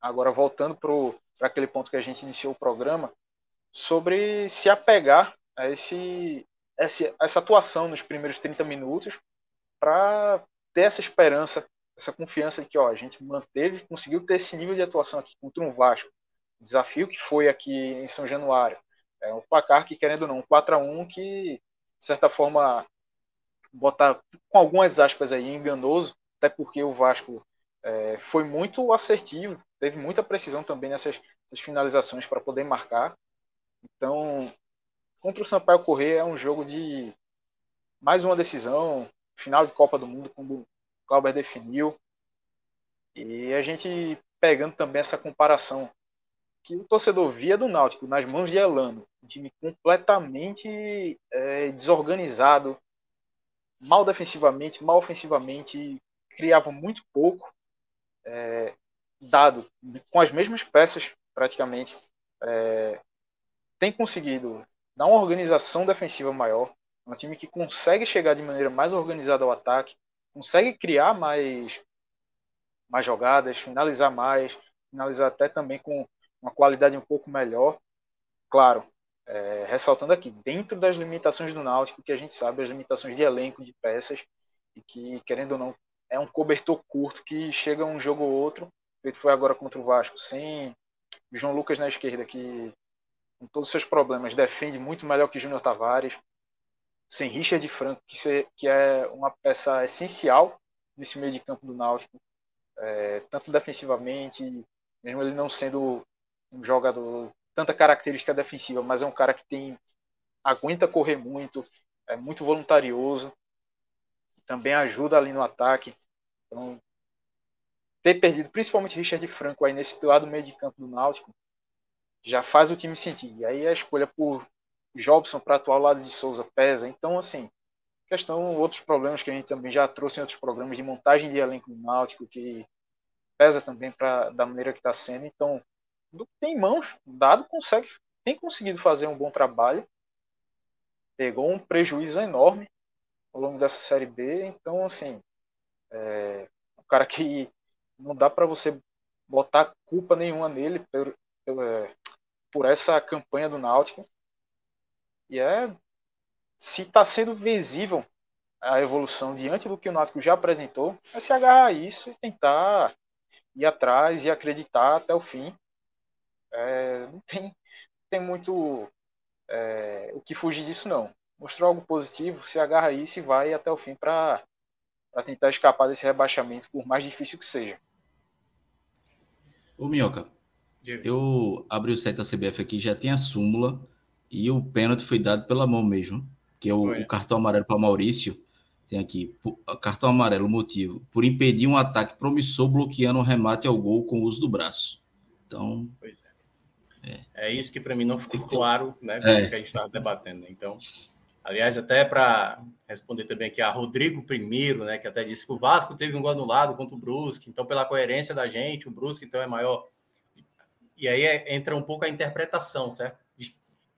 agora voltando para aquele ponto que a gente iniciou o programa, sobre se apegar a esse, essa, essa atuação nos primeiros 30 minutos para ter essa esperança, essa confiança de que ó, a gente manteve, conseguiu ter esse nível de atuação aqui contra um Vasco. O desafio que foi aqui em São Januário. É um placar que, querendo ou não, um 4 a 1 que, de certa forma, botar com algumas aspas aí, enganoso, até porque o Vasco é, foi muito assertivo, teve muita precisão também nessas, nessas finalizações para poder marcar. Então, Contra o Sampaio Corrêa é um jogo de mais uma decisão, final de Copa do Mundo, como o Clauber definiu. E a gente pegando também essa comparação que o torcedor via do Náutico nas mãos de Elano, um time completamente é, desorganizado, mal defensivamente, mal ofensivamente, criava muito pouco, é, dado com as mesmas peças praticamente, é, tem conseguido dá uma organização defensiva maior, é um time que consegue chegar de maneira mais organizada ao ataque, consegue criar mais mais jogadas, finalizar mais, finalizar até também com uma qualidade um pouco melhor. Claro, é, ressaltando aqui, dentro das limitações do Náutico, que a gente sabe, as limitações de elenco, de peças, e que, querendo ou não, é um cobertor curto que chega um jogo ou outro, feito foi agora contra o Vasco, sem João Lucas na esquerda, que com todos os seus problemas defende muito melhor que Júnior Tavares, sem Richard Franco, que, se, que é uma peça essencial nesse meio de campo do Náutico, é, tanto defensivamente, mesmo ele não sendo um jogador tanta característica defensiva, mas é um cara que tem aguenta correr muito, é muito voluntarioso, também ajuda ali no ataque. Então, ter perdido principalmente Richard Franco aí nesse lado meio de campo do Náutico já faz o time sentir. E aí a escolha por Jobson para atuar ao lado de Souza pesa. Então, assim, questão, outros problemas que a gente também já trouxe em outros programas de montagem de elenco do Náutico, que pesa também pra, da maneira que está sendo. Então, do que tem em mãos, dado consegue, tem conseguido fazer um bom trabalho. Pegou um prejuízo enorme ao longo dessa série B, então assim, é, um cara que não dá para você botar culpa nenhuma nele por, por, é, por essa campanha do Náutico. E é se está sendo visível a evolução diante do que o Náutico já apresentou, é se agarrar a isso e tentar ir atrás e acreditar até o fim é, não tem, tem muito é, o que fugir disso, não. Mostrou algo positivo, se agarra isso e vai até o fim para tentar escapar desse rebaixamento, por mais difícil que seja. Ô, Minhoca, eu abri o site da CBF aqui, já tem a súmula e o pênalti foi dado pela mão mesmo, que é o, o cartão amarelo para Maurício. Tem aqui, cartão amarelo, motivo, por impedir um ataque promissor bloqueando um remate ao gol com o uso do braço. Então, pois é. É, é isso que para mim não ficou claro, né? É. Que a gente estava debatendo. Né? Então, aliás, até para responder também aqui a Rodrigo primeiro, né? Que até disse que o Vasco teve um gol anulado contra o Brusque, então pela coerência da gente, o Brusque então é maior. E aí é, entra um pouco a interpretação, certo?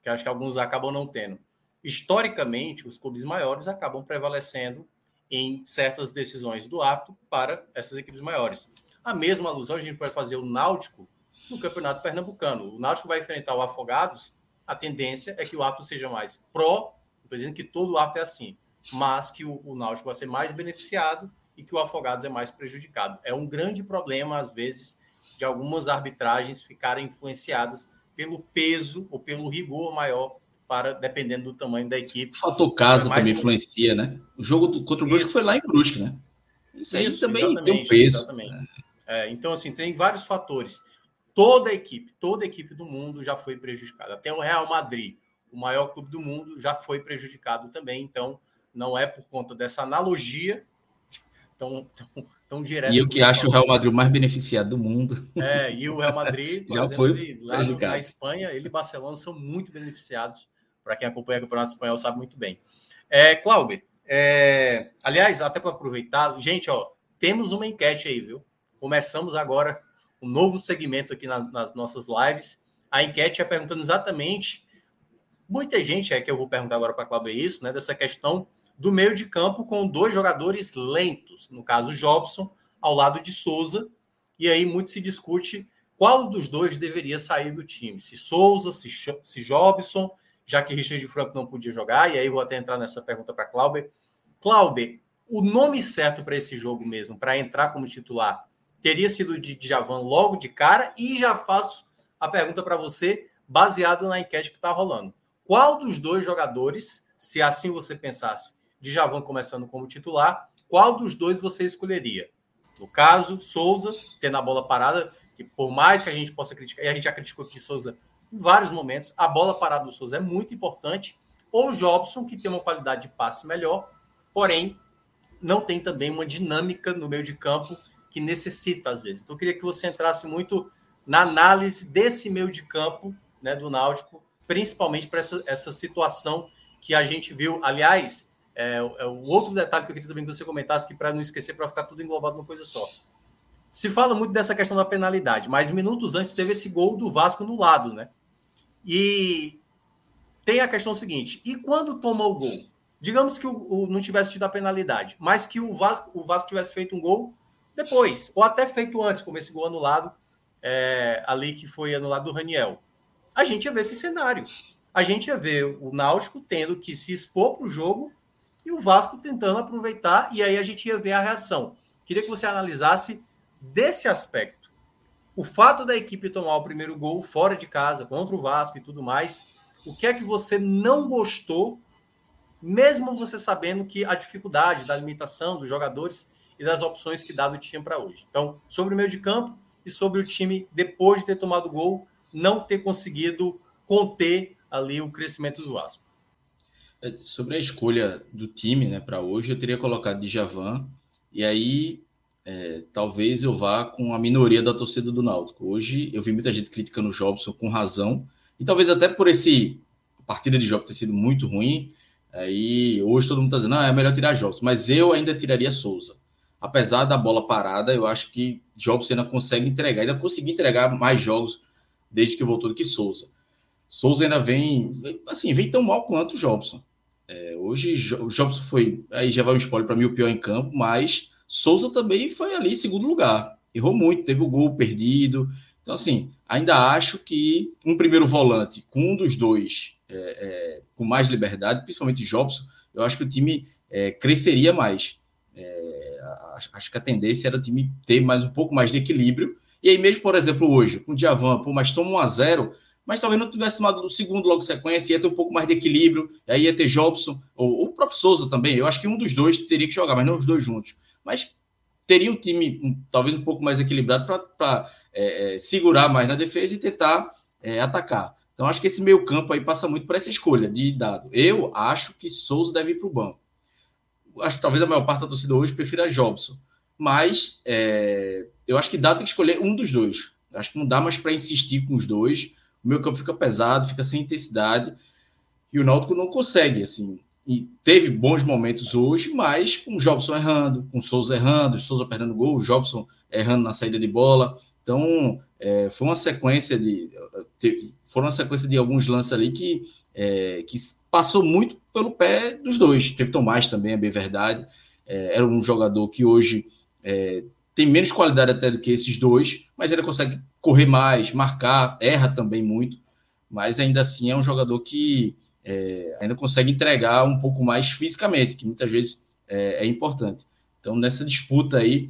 Que acho que alguns acabam não tendo. Historicamente, os clubes maiores acabam prevalecendo em certas decisões do ato para essas equipes maiores. A mesma alusão a gente pode fazer o Náutico no Campeonato Pernambucano. O Náutico vai enfrentar o Afogados, a tendência é que o árbitro seja mais pró, estou dizendo que todo árbitro é assim, mas que o, o Náutico vai ser mais beneficiado e que o Afogados é mais prejudicado. É um grande problema, às vezes, de algumas arbitragens ficarem influenciadas pelo peso ou pelo rigor maior para dependendo do tamanho da equipe. O fator casa também influencia, né? O jogo do, contra o Brusque foi lá em Brusque, né? Isso aí Isso, também tem um peso. É, então, assim, tem vários fatores toda a equipe, toda a equipe do mundo já foi prejudicada. Até o Real Madrid, o maior clube do mundo, já foi prejudicado também. Então, não é por conta dessa analogia tão, tão, tão direta. E eu que acho o Real Madrid o mais beneficiado do mundo. É, e o Real Madrid, já exemplo, foi lá na Espanha, ele e Barcelona são muito beneficiados. Para quem acompanha o Campeonato Espanhol sabe muito bem. É, Cláudio, é, aliás, até para aproveitar, gente, ó, temos uma enquete aí, viu? Começamos agora um novo segmento aqui nas, nas nossas lives. A enquete é perguntando exatamente. Muita gente é que eu vou perguntar agora para a Cláudia isso, né? Dessa questão do meio de campo com dois jogadores lentos, no caso Jobson, ao lado de Souza. E aí muito se discute qual dos dois deveria sair do time. Se Souza, se, se Jobson, já que Richard Franco não podia jogar. E aí vou até entrar nessa pergunta para Cláudia. Cláudia, o nome certo para esse jogo mesmo, para entrar como titular, teria sido de Djavan logo de cara e já faço a pergunta para você, baseado na enquete que está rolando. Qual dos dois jogadores, se assim você pensasse, Djavan começando como titular, qual dos dois você escolheria? No caso, Souza, tendo a bola parada, que por mais que a gente possa criticar, e a gente já criticou aqui Souza em vários momentos, a bola parada do Souza é muito importante, ou Jobson, que tem uma qualidade de passe melhor, porém não tem também uma dinâmica no meio de campo que necessita às vezes. Então, eu queria que você entrasse muito na análise desse meio de campo né, do Náutico, principalmente para essa, essa situação que a gente viu. Aliás, é, é, o outro detalhe que eu queria também que você comentasse, que para não esquecer, para ficar tudo englobado numa coisa só. Se fala muito dessa questão da penalidade, mas minutos antes teve esse gol do Vasco no lado, né? E tem a questão seguinte: e quando toma o gol? Digamos que o, o não tivesse tido a penalidade, mas que o Vasco, o Vasco tivesse feito um gol depois, ou até feito antes, como esse gol anulado é, ali que foi anulado do Raniel. A gente ia ver esse cenário. A gente ia ver o Náutico tendo que se expor para o jogo e o Vasco tentando aproveitar, e aí a gente ia ver a reação. Queria que você analisasse desse aspecto. O fato da equipe tomar o primeiro gol fora de casa, contra o Vasco e tudo mais, o que é que você não gostou, mesmo você sabendo que a dificuldade da limitação dos jogadores e das opções que Dado tinha para hoje. Então, sobre o meio de campo e sobre o time, depois de ter tomado gol, não ter conseguido conter ali o crescimento do Vasco. É, sobre a escolha do time né, para hoje, eu teria colocado Djavan, e aí é, talvez eu vá com a minoria da torcida do Náutico. Hoje eu vi muita gente criticando o Jobson com razão, e talvez até por esse a partida de Jobson ter sido muito ruim, aí hoje todo mundo está dizendo, não, é melhor tirar Jobson, mas eu ainda tiraria Souza. Apesar da bola parada, eu acho que Jobson ainda consegue entregar, ainda conseguiu entregar mais jogos desde que voltou do que Souza. Souza ainda vem, assim, vem tão mal quanto o Jobson. É, hoje o Jobson foi, aí já vai um spoiler para mim, o pior em campo, mas Souza também foi ali em segundo lugar. Errou muito, teve o gol perdido. Então, assim, ainda acho que um primeiro volante com um dos dois é, é, com mais liberdade, principalmente Jobson, eu acho que o time é, cresceria mais. É, acho que a tendência era o time ter mais um pouco mais de equilíbrio. E aí, mesmo, por exemplo, hoje, com o Diavan, pô, mas toma 1 a 0 mas talvez não tivesse tomado o segundo logo sequência, ia ter um pouco mais de equilíbrio, aí ia ter Jobson, ou o próprio Souza também. Eu acho que um dos dois teria que jogar, mas não os dois juntos. Mas teria um time um, talvez um pouco mais equilibrado para é, é, segurar mais na defesa e tentar é, atacar. Então, acho que esse meio campo aí passa muito por essa escolha de dado. Eu acho que Souza deve ir para o banco acho que talvez a maior parte da torcida hoje prefira Jobson. Mas é, eu acho que dá tem que escolher um dos dois. Acho que não dá mais para insistir com os dois. O meu campo fica pesado, fica sem intensidade. E o Náutico não consegue, assim. E teve bons momentos hoje, mas com o Jobson errando, com o Souza errando, o Souza perdendo gol, o Jobson errando na saída de bola. Então, é, foi uma sequência de. Foram uma sequência de alguns lances ali que, é, que passou muito pelo pé dos dois. Teve Tomás também, é bem verdade. É, era um jogador que hoje é, tem menos qualidade até do que esses dois, mas ele consegue correr mais, marcar, erra também muito, mas ainda assim é um jogador que é, ainda consegue entregar um pouco mais fisicamente, que muitas vezes é, é, importante. Então, nessa disputa aí,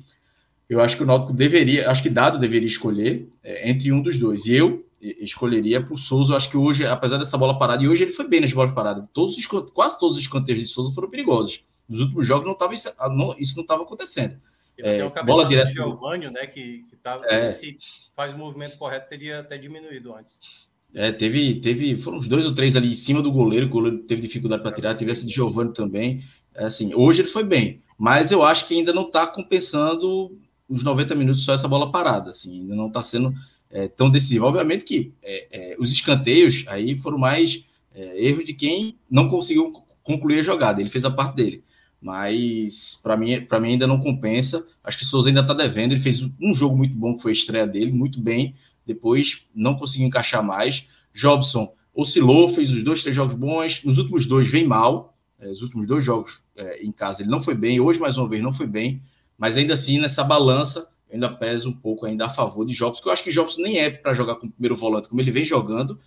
eu acho que o Náutico deveria, acho que Dado deveria escolher é, entre um dos dois. E eu escolheria para o Souza. Eu acho que hoje, apesar dessa bola parada, e hoje ele foi bem nas bolas paradas. Todos os, quase todos os escanteios de Souza foram perigosos. Nos últimos jogos não tava isso, não estava acontecendo. É, tem bola direta do Giovanni, né, que, que tá, é. se faz o movimento correto, teria até diminuído antes. É, teve, teve, foram uns dois ou três ali em cima do goleiro, o goleiro teve dificuldade para tirar, teve essa de Giovanni também. É, assim, hoje ele foi bem, mas eu acho que ainda não está compensando os 90 minutos só essa bola parada, assim, ainda não está sendo é, tão decisiva. Obviamente que é, é, os escanteios aí foram mais é, erros de quem não conseguiu concluir a jogada. Ele fez a parte dele. Mas para mim, para mim ainda não compensa. Acho que o Souza ainda está devendo. Ele fez um jogo muito bom, que foi a estreia dele, muito bem. Depois não conseguiu encaixar mais. Jobson oscilou, fez os dois, três jogos bons. Nos últimos dois vem mal. É, os últimos dois jogos é, em casa ele não foi bem. Hoje, mais uma vez, não foi bem. Mas ainda assim, nessa balança, ainda pesa um pouco ainda a favor de Jobs, porque eu acho que Jobs nem é para jogar com o primeiro volante, como ele vem jogando,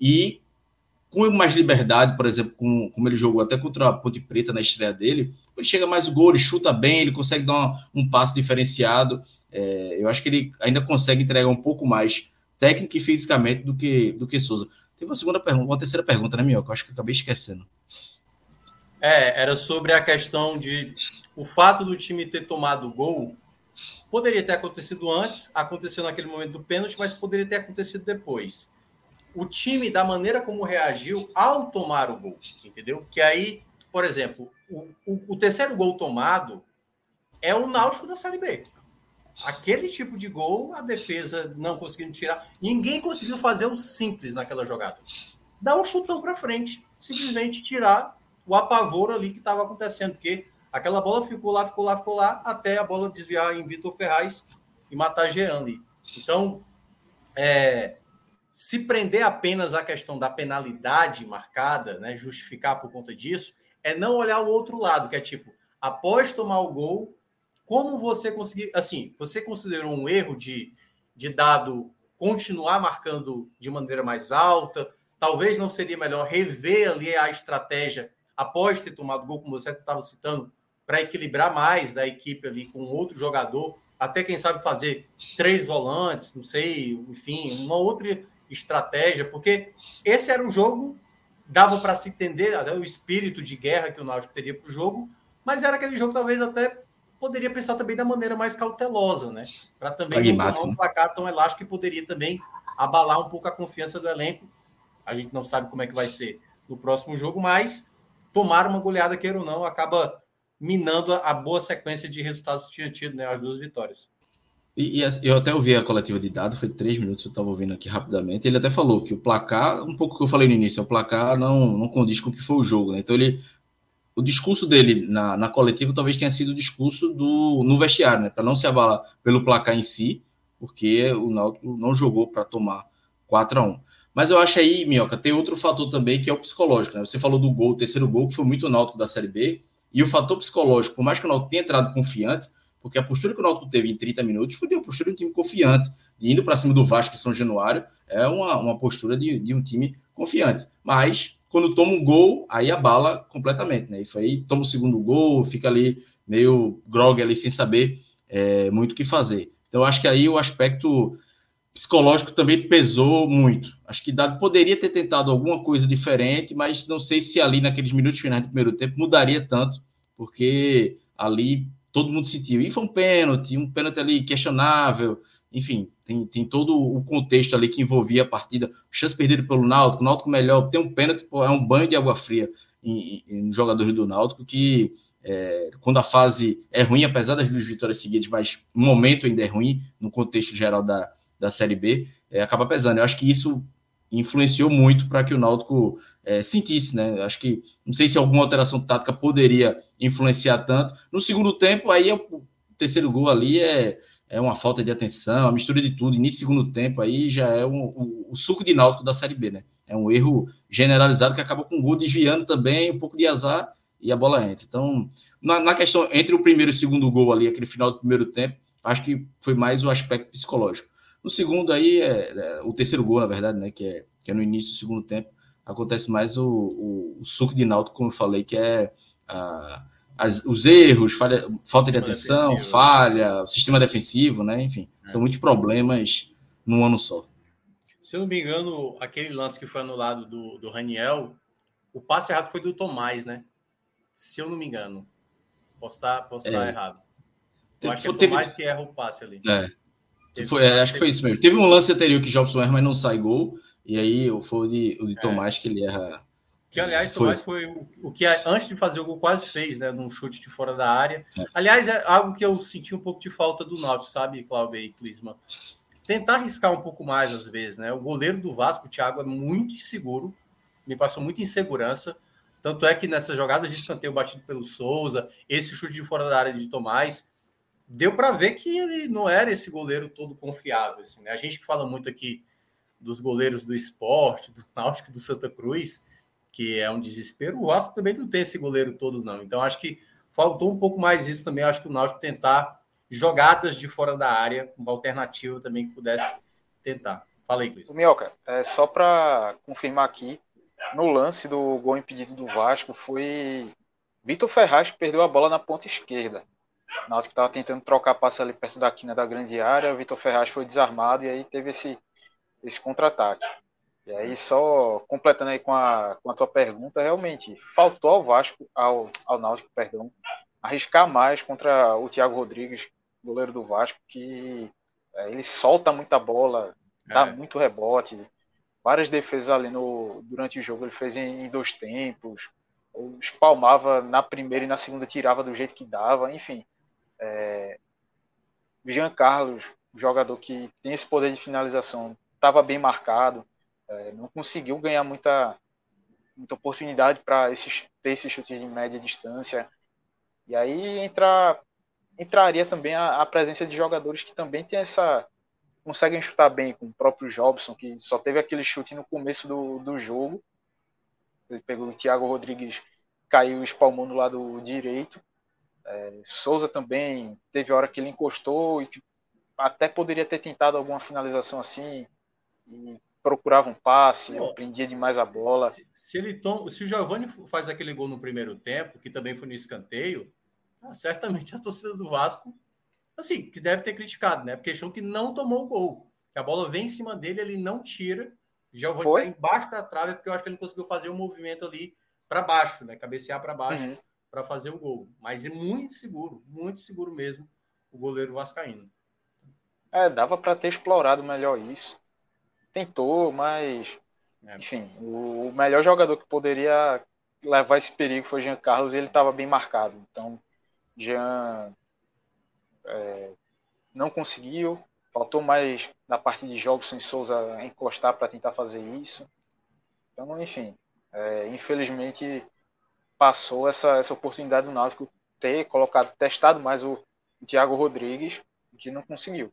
e com mais liberdade, por exemplo, com, como ele jogou até contra a Ponte Preta na estreia dele, ele chega mais o gol, ele chuta bem, ele consegue dar uma, um passe diferenciado. É, eu acho que ele ainda consegue entregar um pouco mais técnico e fisicamente do que, do que Souza. Teve uma segunda pergunta, uma terceira pergunta, né, Minhoca? Eu acho que eu acabei esquecendo. É, era sobre a questão de o fato do time ter tomado gol Poderia ter acontecido antes, aconteceu naquele momento do pênalti, mas poderia ter acontecido depois. O time, da maneira como reagiu ao tomar o gol, entendeu? Que aí, por exemplo, o, o, o terceiro gol tomado é o Náutico da Série B. Aquele tipo de gol, a defesa não conseguindo tirar. Ninguém conseguiu fazer o simples naquela jogada. Dar um chutão para frente, simplesmente tirar o apavoro ali que estava acontecendo, porque Aquela bola ficou lá, ficou lá, ficou lá, até a bola desviar em Vitor Ferraz e matar Jean ali. Então, é, se prender apenas à questão da penalidade marcada, né, justificar por conta disso, é não olhar o outro lado, que é tipo, após tomar o gol, como você conseguiu, assim, você considerou um erro de, de dado continuar marcando de maneira mais alta? Talvez não seria melhor rever ali a estratégia após ter tomado gol, como você estava citando, para equilibrar mais da equipe ali com outro jogador, até quem sabe fazer três volantes, não sei, enfim, uma outra estratégia, porque esse era um jogo, dava para se entender até o espírito de guerra que o Náutico teria para o jogo, mas era aquele jogo talvez até poderia pensar também da maneira mais cautelosa, né? Para também não tomar um né? placar tão elástico que poderia também abalar um pouco a confiança do elenco. A gente não sabe como é que vai ser no próximo jogo, mas tomar uma goleada, queira ou não, acaba minando a boa sequência de resultados que tinha tido, né? As duas vitórias. E, e, eu até ouvi a coletiva de dados, foi três minutos, eu estava ouvindo aqui rapidamente. Ele até falou que o placar, um pouco que eu falei no início, o placar não, não condiz com o que foi o jogo, né? Então ele o discurso dele na, na coletiva talvez tenha sido o discurso do no vestiário, né? Para não se abalar pelo placar em si, porque o Náutico não jogou para tomar 4 a 1 Mas eu acho aí, Minhoca, tem outro fator também que é o psicológico, né? Você falou do gol, o terceiro gol, que foi muito Náutico da Série B, e o fator psicológico, por mais que o Náutico tenha entrado confiante, porque a postura que o Náutico teve em 30 minutos foi de uma postura de um time confiante, indo para cima do Vasco e São Januário, é uma, uma postura de, de um time confiante. Mas quando toma um gol, aí abala completamente, né? Isso aí toma o segundo gol, fica ali meio grog ali sem saber é, muito o que fazer. Então, acho que aí o aspecto psicológico também pesou muito. Acho que Dado poderia ter tentado alguma coisa diferente, mas não sei se ali naqueles minutos finais do primeiro tempo mudaria tanto, porque ali todo mundo sentiu. E foi um pênalti, um pênalti ali questionável, enfim, tem, tem todo o contexto ali que envolvia a partida. Chance perdida pelo Náutico, o Náutico melhor, tem um pênalti, é um banho de água fria em, em, em jogadores do Náutico que é, quando a fase é ruim, apesar das duas vitórias seguidas, mas o momento ainda é ruim no contexto geral da, da Série B, é, acaba pesando. Eu acho que isso influenciou muito para que o Náutico é, sentisse, né? Acho que não sei se alguma alteração tática poderia influenciar tanto. No segundo tempo, aí é o terceiro gol ali é é uma falta de atenção, a mistura de tudo. Início segundo tempo aí já é um, o, o, suco de náutico da Série B, né? É um erro generalizado que acaba com o gol desviando também, um pouco de azar e a bola entra. Então, na, na, questão entre o primeiro e o segundo gol ali, aquele final do primeiro tempo, acho que foi mais o aspecto psicológico. No segundo aí, é, é o terceiro gol, na verdade, né? Que é, que é no início do segundo tempo, acontece mais o, o, o suco de náutico, como eu falei, que é a as, os erros, falha, falta de atenção, defensivo. falha, sistema defensivo, né? Enfim, é. são muitos problemas num ano só. Se eu não me engano, aquele lance que foi anulado do, do Raniel, o passe errado foi do Tomás, né? Se eu não me engano. Posso estar, posso estar é. errado. Eu acho que é o Tomás que erra o passe ali. É. Foi, é, acho que foi isso mesmo. Teve um lance anterior que Jobson erra, mas não sai gol. E aí foi o de, o de é. Tomás que ele erra que, aliás, foi. Tomás foi o, o, que antes de fazer o gol quase fez, né? Num chute de fora da área. É. Aliás, é algo que eu senti um pouco de falta do Náutico, sabe, Cláudio e Clisman? Tentar arriscar um pouco mais às vezes, né? O goleiro do Vasco, o Thiago, é muito inseguro, me passou muita insegurança. Tanto é que nessas jogadas de escanteio batido pelo Souza, esse chute de fora da área de Tomás, deu para ver que ele não era esse goleiro todo confiável. Assim, né? A gente que fala muito aqui dos goleiros do esporte, do Náutico do Santa Cruz, que é um desespero. O Vasco também não tem esse goleiro todo, não. Então, acho que faltou um pouco mais isso também. Acho que o Náutico tentar jogadas de fora da área, uma alternativa também que pudesse tentar. Fala aí, Cris. Minhoca, é, só para confirmar aqui, no lance do gol impedido do Vasco, foi Vitor Ferraz que perdeu a bola na ponta esquerda. O Náutico estava tentando trocar passe ali perto da quina da grande área, o Vitor Ferraz foi desarmado e aí teve esse, esse contra-ataque. E aí, só completando aí com a, com a tua pergunta, realmente, faltou ao Vasco, ao, ao Náutico, perdão, arriscar mais contra o Thiago Rodrigues, goleiro do Vasco, que é, ele solta muita bola, dá é. muito rebote, várias defesas ali no, durante o jogo ele fez em, em dois tempos, espalmava na primeira e na segunda, tirava do jeito que dava, enfim. É, Jean Carlos, jogador que tem esse poder de finalização, estava bem marcado, é, não conseguiu ganhar muita, muita oportunidade para ter esses chutes de média distância. E aí entra, entraria também a, a, presença de jogadores que também tem essa conseguem chutar bem, com o próprio Jobson, que só teve aquele chute no começo do, do jogo. Ele pegou o Thiago Rodrigues, caiu espalmando do lado direito. É, Souza também teve hora que ele encostou e que até poderia ter tentado alguma finalização assim e procurava um passe, Pô, prendia demais a bola. Se, se ele tom, se o Giovani faz aquele gol no primeiro tempo, que também foi no escanteio, ah, certamente a torcida do Vasco, assim, que deve ter criticado, né? Porque achou que não tomou o gol. Que a bola vem em cima dele, ele não tira. Giovani está embaixo da trave, porque eu acho que ele conseguiu fazer um movimento ali para baixo, né? Cabecear para baixo uhum. Para fazer o gol. Mas é muito seguro, muito seguro mesmo o goleiro vascaíno. É, dava para ter explorado melhor isso. Tentou, mas é. enfim, o melhor jogador que poderia levar esse perigo foi Jean Carlos e ele estava bem marcado. Então, Jean é, não conseguiu. Faltou mais na parte de jogos sem Souza encostar para tentar fazer isso. Então, enfim, é, infelizmente passou essa, essa oportunidade do Náutico ter colocado, testado mais o, Thiago Rodrigues, que não conseguiu.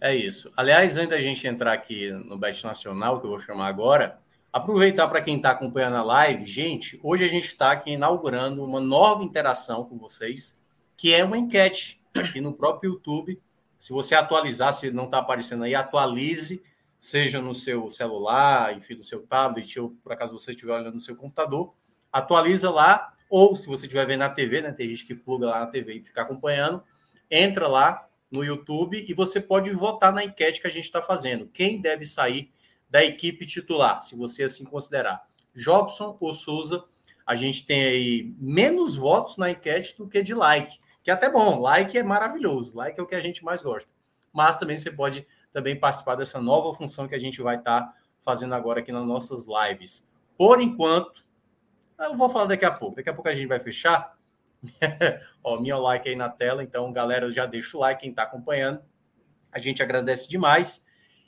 É isso. Aliás, antes da gente entrar aqui no Bet Nacional, que eu vou chamar agora, aproveitar para quem está acompanhando a live, gente, hoje a gente está aqui inaugurando uma nova interação com vocês, que é uma enquete aqui no próprio YouTube. Se você atualizar, se não está aparecendo aí, atualize, seja no seu celular, enfim, no seu tablet, ou por acaso você estiver olhando no seu computador, atualiza lá, ou se você estiver vendo na TV, né? Tem gente que pluga lá na TV e fica acompanhando, entra lá no YouTube e você pode votar na enquete que a gente está fazendo. Quem deve sair da equipe titular, se você assim considerar? Jobson ou Souza? A gente tem aí menos votos na enquete do que de like, que é até bom. Like é maravilhoso, like é o que a gente mais gosta. Mas também você pode também participar dessa nova função que a gente vai estar tá fazendo agora aqui nas nossas lives. Por enquanto, eu vou falar daqui a pouco. Daqui a pouco a gente vai fechar Ó, minha like aí na tela, então, galera, já deixa o like quem está acompanhando. A gente agradece demais.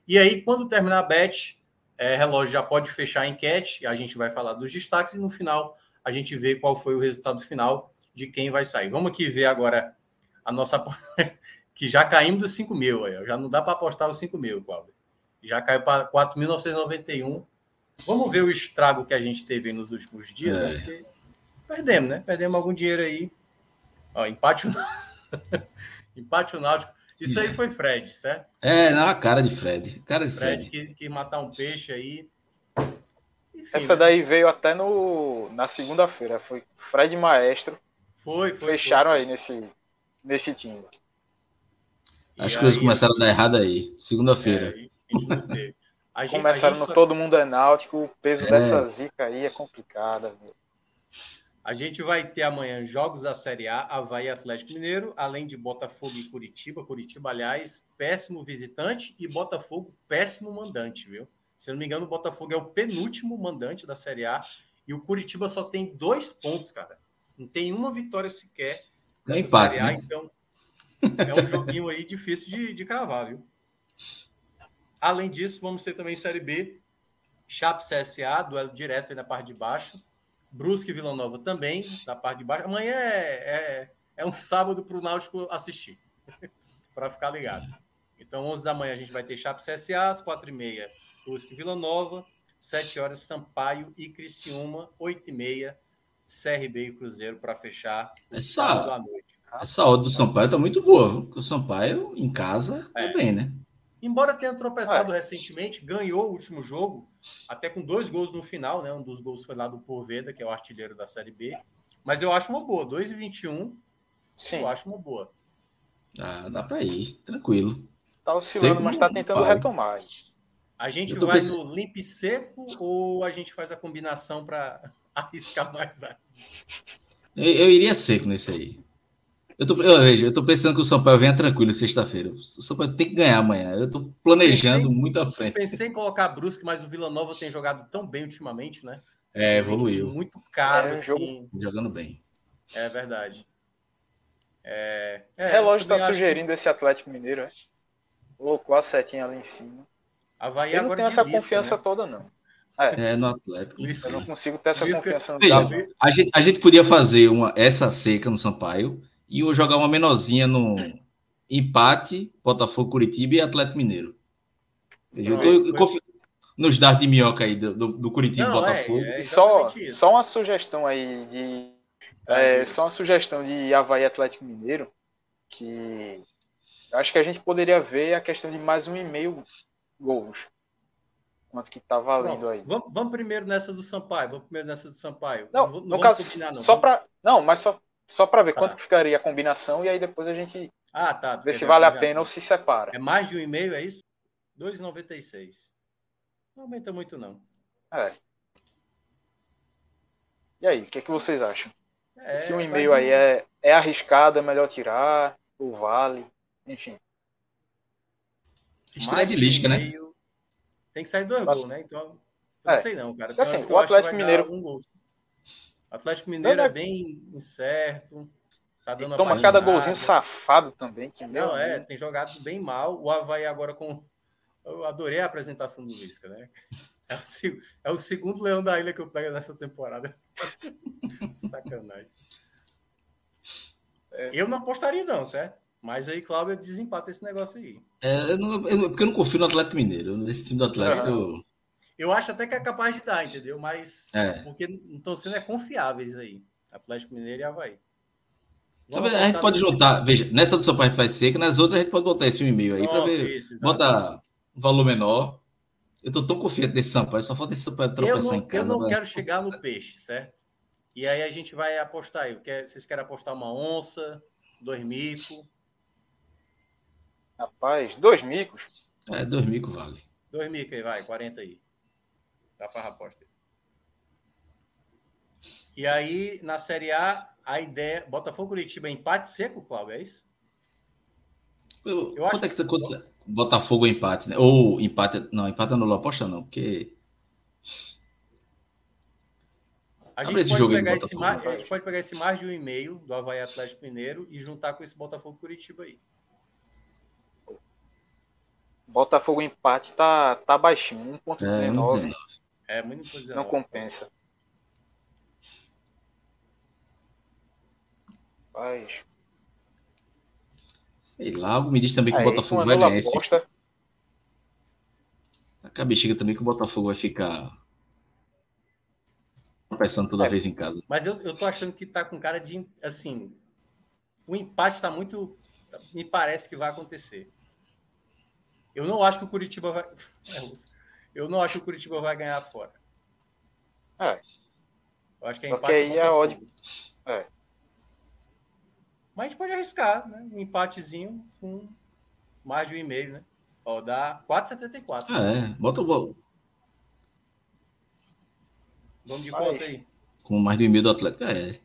E aí, quando terminar a bet, é, relógio já pode fechar a enquete, a gente vai falar dos destaques e no final a gente vê qual foi o resultado final de quem vai sair. Vamos aqui ver agora a nossa. que já caímos dos 5 mil, aí, já não dá para apostar os 5 mil, Cláudio. Já caiu para 4.991. Vamos ver o estrago que a gente teve nos últimos dias, é. né? Porque Perdemos, né? Perdemos algum dinheiro aí. Ó, empate o empate o Náutico. Isso aí foi Fred, certo? É, na cara de Fred. Cara de Fred. Fred que, que matar um peixe aí. Enfim, Essa né? daí veio até no, na segunda-feira. Foi Fred Maestro. Foi, foi. Fecharam foi. aí nesse, nesse time. As coisas começaram a dar errado aí. Segunda-feira. É, começaram no Todo Mundo é Náutico. O peso é. dessa zica aí é complicado. Viu? A gente vai ter amanhã jogos da Série A, Havaí Atlético Mineiro, além de Botafogo e Curitiba. Curitiba, aliás, péssimo visitante e Botafogo, péssimo mandante, viu? Se eu não me engano, o Botafogo é o penúltimo mandante da Série A e o Curitiba só tem dois pontos, cara. Não tem uma vitória sequer. É empate, Série A, né? então é um joguinho aí difícil de, de cravar, viu? Além disso, vamos ter também Série B, Chape CSA, duelo direto aí na parte de baixo. Brusque e Vila Nova também, da parte de baixo. Amanhã é, é, é um sábado para o Náutico assistir, para ficar ligado. Então, 11 da manhã a gente vai ter Chape CSA, às 4h30 Brusque e Vila Nova, 7 horas Sampaio e Criciúma, 8h30 CRB e Cruzeiro para fechar essa, noite. Essa hora do Sampaio tá muito boa, porque o Sampaio em casa tá é. bem, né? Embora tenha tropeçado é. recentemente, ganhou o último jogo, até com dois gols no final, né? Um dos gols foi lá do Porveda, que é o artilheiro da Série B. Mas eu acho uma boa. 2,21. Sim. Eu acho uma boa. Ah, dá para ir, tranquilo. Tá oscilando, mas tá tentando pai. retomar. A gente vai pensando... no limpe seco ou a gente faz a combinação para arriscar mais? Eu, eu iria seco nesse aí. Eu tô, eu, vejo, eu tô pensando que o São Paulo venha tranquilo sexta-feira. O São Paulo tem que ganhar amanhã. Eu tô planejando pensei, muito à frente. Pensei em colocar Brusque, mas o Vila Nova tem jogado tão bem ultimamente, né? É, evoluiu. Muito caro, é, assim. Jogando bem. É verdade. É, é, Relógio tá sugerindo que... esse Atlético Mineiro, é? Colocou a setinha ali em cima. Havaí eu não tenho essa confiança né? toda, não. É, é no Atlético. Eu não consigo ter essa Lisca... confiança no Veja, a gente, a gente podia fazer uma, essa seca no Sampaio e eu jogar uma menorzinha no empate, Botafogo, Curitiba e Atlético Mineiro. Eu tô confi... nos dados de minhoca aí do, do Curitiba e Botafogo. É, é só, só uma sugestão aí de É, só uma sugestão de Havaí Atlético Mineiro, que acho que a gente poderia ver a questão de mais um e meio gols. Quanto que tá valendo Pronto. aí. Vamos, vamos, primeiro nessa do Sampaio. Vamos primeiro nessa do Sampaio. Não, não no caso, combinar, não. só para não, mas só só para ver tá. quanto ficaria a combinação e aí depois a gente ah, tá, ver se vale a pena ou se separa. É mais de um e meio, é isso? 2,96. Não aumenta muito não. É. E aí, o que, é que vocês acham? É, Esse um e meio aí é, é arriscado, é melhor tirar, ou vale, enfim. Estreia de lisca, né? Tem que sair dois gols, né? Então, eu é. não sei não, cara. Então, assim, o Atlético Mineiro. Um gol. Atlético Mineiro não, é bem incerto. Tá dando toma cada golzinho safado também. Que não, é, tem jogado bem mal. O Havaí agora com. Eu adorei a apresentação do Lisca, né? É o, é o segundo Leão da Ilha que eu pego nessa temporada. Sacanagem. É. Eu não apostaria, não, certo? Mas aí, Cláudio, desempata esse negócio aí. É, eu não, eu, porque eu não confio no Atlético Mineiro. Nesse time do Atlético. Eu... eu acho até que é capaz de dar, entendeu? Mas. É. Porque não estão sendo é confiáveis aí. Atlético Mineiro e Havaí. Sabe, a gente pode juntar, veja, nessa do Sampaio vai ser, que nas outras a gente pode botar esse e-mail aí para ver. Isso, bota um valor menor. Eu tô tão confiante nesse Sampaio, só falta esse Sampaio tropeçar em casa. Eu não quero chegar no peixe, certo? E aí a gente vai apostar aí. Vocês querem apostar uma onça, dois micos? Rapaz, dois micos? É, dois micos vale. Dois micos aí, vai, 40 aí. Já faz a aposta. E aí, na Série A, a ideia. Botafogo Curitiba empate seco, Cláudio, é isso? Eu, eu quanto é que tá acontecendo? Botafogo empate, né? Ou empate. Não, empate não aposta, não, porque. A gente, pode pegar esse mar, a gente pode pegar esse mais de um e meio do Havaí Atlético Mineiro e juntar com esse Botafogo Curitiba aí. Botafogo empate tá, tá baixinho, 1.19. É, é muito 1.19. Não compensa. Rapaz. Sei lá, algo me diz também que Aí, o Botafogo vai ganhar esse. A bexiga também que o Botafogo vai ficar pensando toda é, vez em casa. Mas eu, eu tô achando que tá com cara de assim, o empate tá muito me parece que vai acontecer. Eu não acho que o Curitiba vai eu não acho que o Curitiba vai ganhar fora. É. Eu acho que é Só empate. Que aí é ódio. É. Mas a gente pode arriscar, né? Um empatezinho com mais de um e-mail, né? Ó, dá 4,74. Ah, é. Bota o bolo. Vamos de conta aí. Com mais de um e-mail do Atlético, é.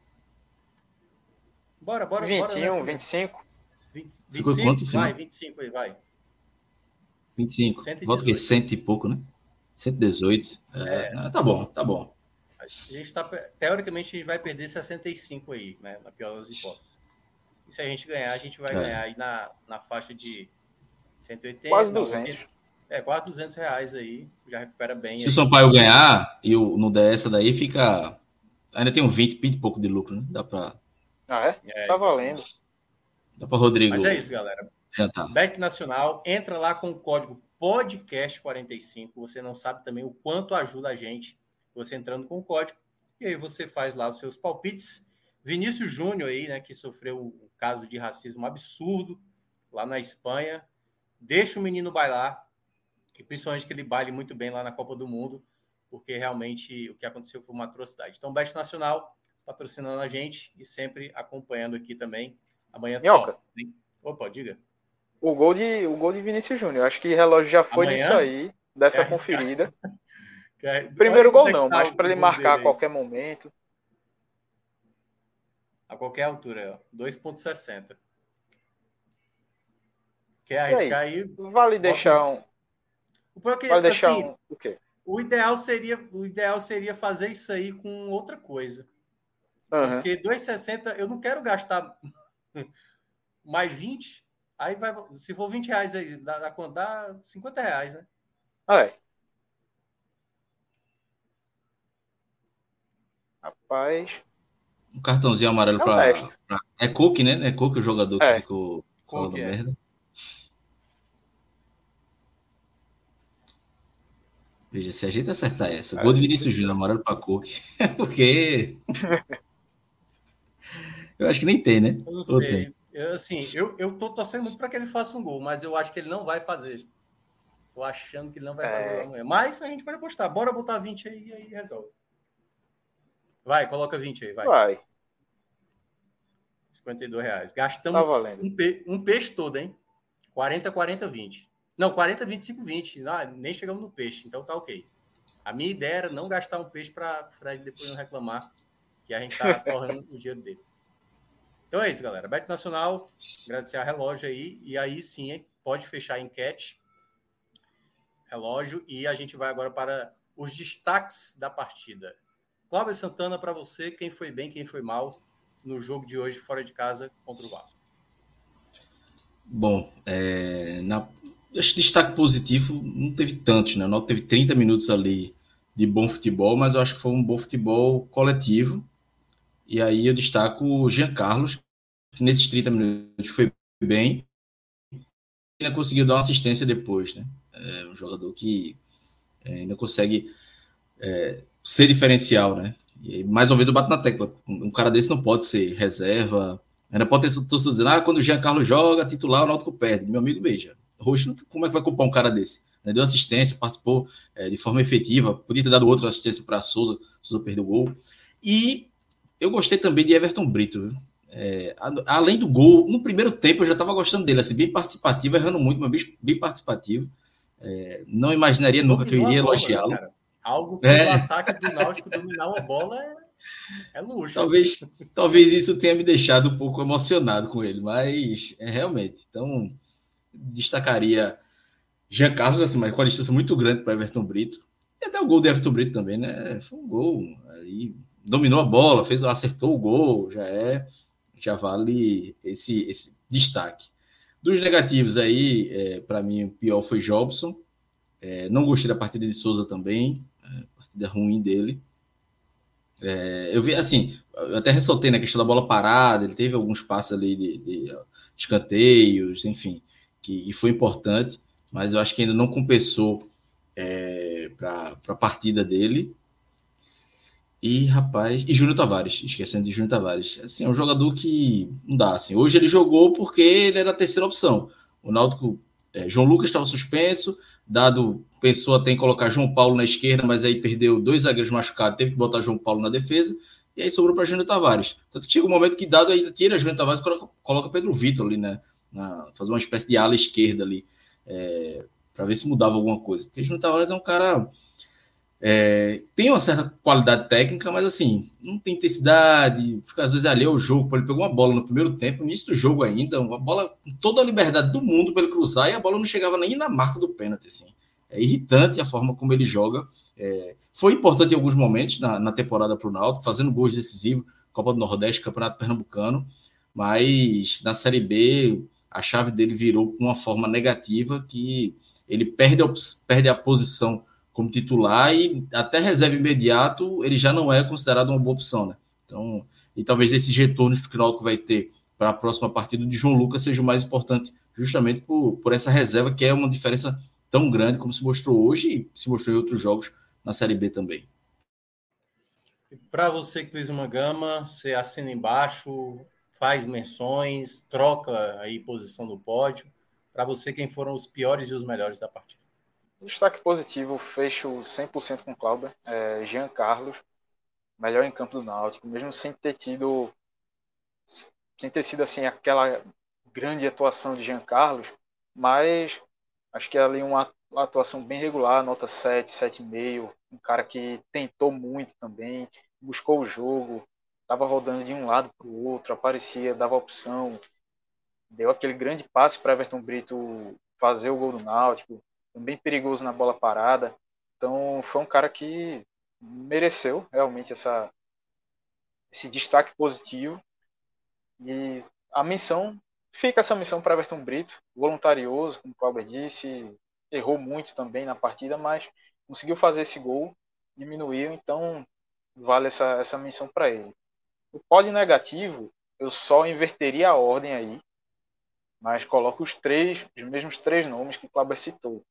Bora, bora, 21, bora. Nessa, 25. 20, 25? Quanto, vai, 25 aí, vai. 25. Volta que cento e pouco, né? 118. É, é. Tá bom, tá bom. A gente tá, teoricamente, a gente vai perder 65 aí, né? Na pior das hipóteses. E se a gente ganhar, a gente vai é. ganhar aí na, na faixa de 180. Quase 200. 90, é, quase 200 reais aí. Já recupera bem. Se aí. o São Paulo ganhar e o, não der essa daí, fica. Ainda tem um 20, 20 e pouco de lucro, né? Dá pra. Ah, é? é tá valendo. Dá pra Rodrigo. Mas é isso, galera. Jantar. Bet Nacional, entra lá com o código podcast45. Você não sabe também o quanto ajuda a gente você entrando com o código. E aí você faz lá os seus palpites. Vinícius Júnior aí, né, que sofreu caso de racismo absurdo lá na Espanha. Deixa o menino bailar, e principalmente que ele baile muito bem lá na Copa do Mundo, porque realmente o que aconteceu foi uma atrocidade. Então, Best Nacional patrocinando a gente e sempre acompanhando aqui também. Amanhã. Minhoca. Opa, diga. O gol de, o gol de Vinícius Júnior. Acho que o relógio já foi Amanhã? nisso aí, dessa conferida. Primeiro gol não, mas para ele marcar a qualquer momento. A qualquer altura, 2,60. Quer arriscar aí? aí? Vale deixar um. Porque, vale deixar assim, um... o quê? O ideal, seria, o ideal seria fazer isso aí com outra coisa. Uhum. Porque 2,60 eu não quero gastar mais 20. Aí vai. Se for 20 reais aí, dá, dá, dá 50 reais, né? Ah, é. Rapaz. Um cartãozinho amarelo é para. É Cook, né? É Cook o jogador é. que ficou falando é. merda. Veja, se a gente acertar essa, gol de Vinícius Júnior, amarelo para Cook, é porque. Eu acho que nem tem, né? Eu não sei. Eu, assim, eu, eu tô torcendo muito para que ele faça um gol, mas eu acho que ele não vai fazer. Tô achando que ele não vai é. fazer. Mas a gente pode apostar. Bora botar 20 aí e aí resolve. Vai, coloca 20 aí, vai. Vai. 52 reais. Gastamos tá um, pe um peixe todo, hein? 40, 40, 20. Não, 40, 25, 20. Não, nem chegamos no peixe, então tá ok. A minha ideia era não gastar um peixe para Fred depois não reclamar que a gente tá correndo o dinheiro dele. Então é isso, galera. Bet Nacional, agradecer a relógio aí. E aí sim, hein? pode fechar a enquete. Relógio. E a gente vai agora para os destaques da partida. Cláudio Santana, para você, quem foi bem, quem foi mal no jogo de hoje fora de casa contra o Vasco? Bom, é, na, acho que destaque positivo não teve tantos, né? O teve 30 minutos ali de bom futebol, mas eu acho que foi um bom futebol coletivo. E aí eu destaco o Jean Carlos, que nesses 30 minutos foi bem, e ainda conseguiu dar uma assistência depois, né? É um jogador que é, ainda consegue é, ser diferencial, né? E mais uma vez eu bato na tecla. Um cara desse não pode ser reserva. Ainda pode ter torcedor dizendo, ah, quando o Jean Carlos joga, titular, o Náutico perde. Meu amigo, beija. Roxo, como é que vai culpar um cara desse? né, deu assistência, participou é, de forma efetiva, podia ter dado outra assistência para Souza, Souza perdeu o gol. E eu gostei também de Everton Brito, é, além do gol, no primeiro tempo eu já estava gostando dele, assim, bem participativo, errando muito, mas bem, participativo. É, não imaginaria nunca que eu iria elogiá-lo. Algo que é. o ataque do Náutico dominar uma bola é, é luxo. Talvez, talvez isso tenha me deixado um pouco emocionado com ele, mas é realmente. Então, destacaria Jean Carlos, assim, mas com a distância muito grande para Everton Brito. E até o gol do Everton Brito também, né? Foi um gol. Aí dominou a bola, fez, acertou o gol, já é, já vale esse, esse destaque. Dos negativos aí, é, para mim, o pior foi Jobson. É, não gostei da partida de Souza também, é, partida ruim dele. É, eu vi, assim, eu até ressaltei na questão da bola parada, ele teve alguns passos ali de, de escanteios, enfim, que, que foi importante mas eu acho que ainda não compensou é, para a partida dele. E, rapaz, e Júnior Tavares, esquecendo de Júnior Tavares. Assim, é um jogador que não dá. Assim. Hoje ele jogou porque ele era a terceira opção. O Náutico, é, João Lucas estava suspenso, dado pensou até em colocar João Paulo na esquerda, mas aí perdeu dois zagueiros machucados, teve que botar João Paulo na defesa, e aí sobrou para Júnior Tavares. Tanto que chega um momento que, dado aí, tira Júnior Tavares coloca, coloca Pedro Vitor ali, né? Na, fazer uma espécie de ala esquerda ali é, para ver se mudava alguma coisa. Porque Júnior Tavares é um cara. É, tem uma certa qualidade técnica, mas assim, não tem intensidade, fica às vezes ali ao jogo. Ele pegou uma bola no primeiro tempo, início do jogo ainda, uma bola com toda a liberdade do mundo para ele cruzar e a bola não chegava nem na marca do pênalti. Assim. É irritante a forma como ele joga. É, foi importante em alguns momentos na, na temporada para o Náutico, fazendo gols decisivos, Copa do Nordeste, Campeonato Pernambucano, mas na Série B a chave dele virou com uma forma negativa que ele perde a, perde a posição como titular e até reserva imediato ele já não é considerado uma boa opção, né? Então, e talvez esses retornos que o Náutico vai ter para a próxima partida de João Lucas seja o mais importante, justamente por, por essa reserva que é uma diferença tão grande como se mostrou hoje e se mostrou em outros jogos na Série B também. Para você uma gama, você assina embaixo, faz menções, troca aí posição do pódio. Para você, quem foram os piores e os melhores da partida? Destaque positivo, fecho 100% com Clauber, é, Jean Carlos, melhor em campo do Náutico, mesmo sem ter tido, sem ter sido assim aquela grande atuação de Jean Carlos, mas acho que é ali uma atuação bem regular, nota 7, 7,5, um cara que tentou muito também, buscou o jogo, estava rodando de um lado para o outro, aparecia, dava opção, deu aquele grande passe para Everton Brito fazer o gol do Náutico, bem perigoso na bola parada. Então foi um cara que mereceu realmente essa esse destaque positivo e a missão fica essa missão para Everton Brito, voluntarioso, como o Cláudio disse, errou muito também na partida, mas conseguiu fazer esse gol, diminuiu, então vale essa, essa menção para ele. O pódio negativo, eu só inverteria a ordem aí, mas coloco os três, os mesmos três nomes que o Kleber citou.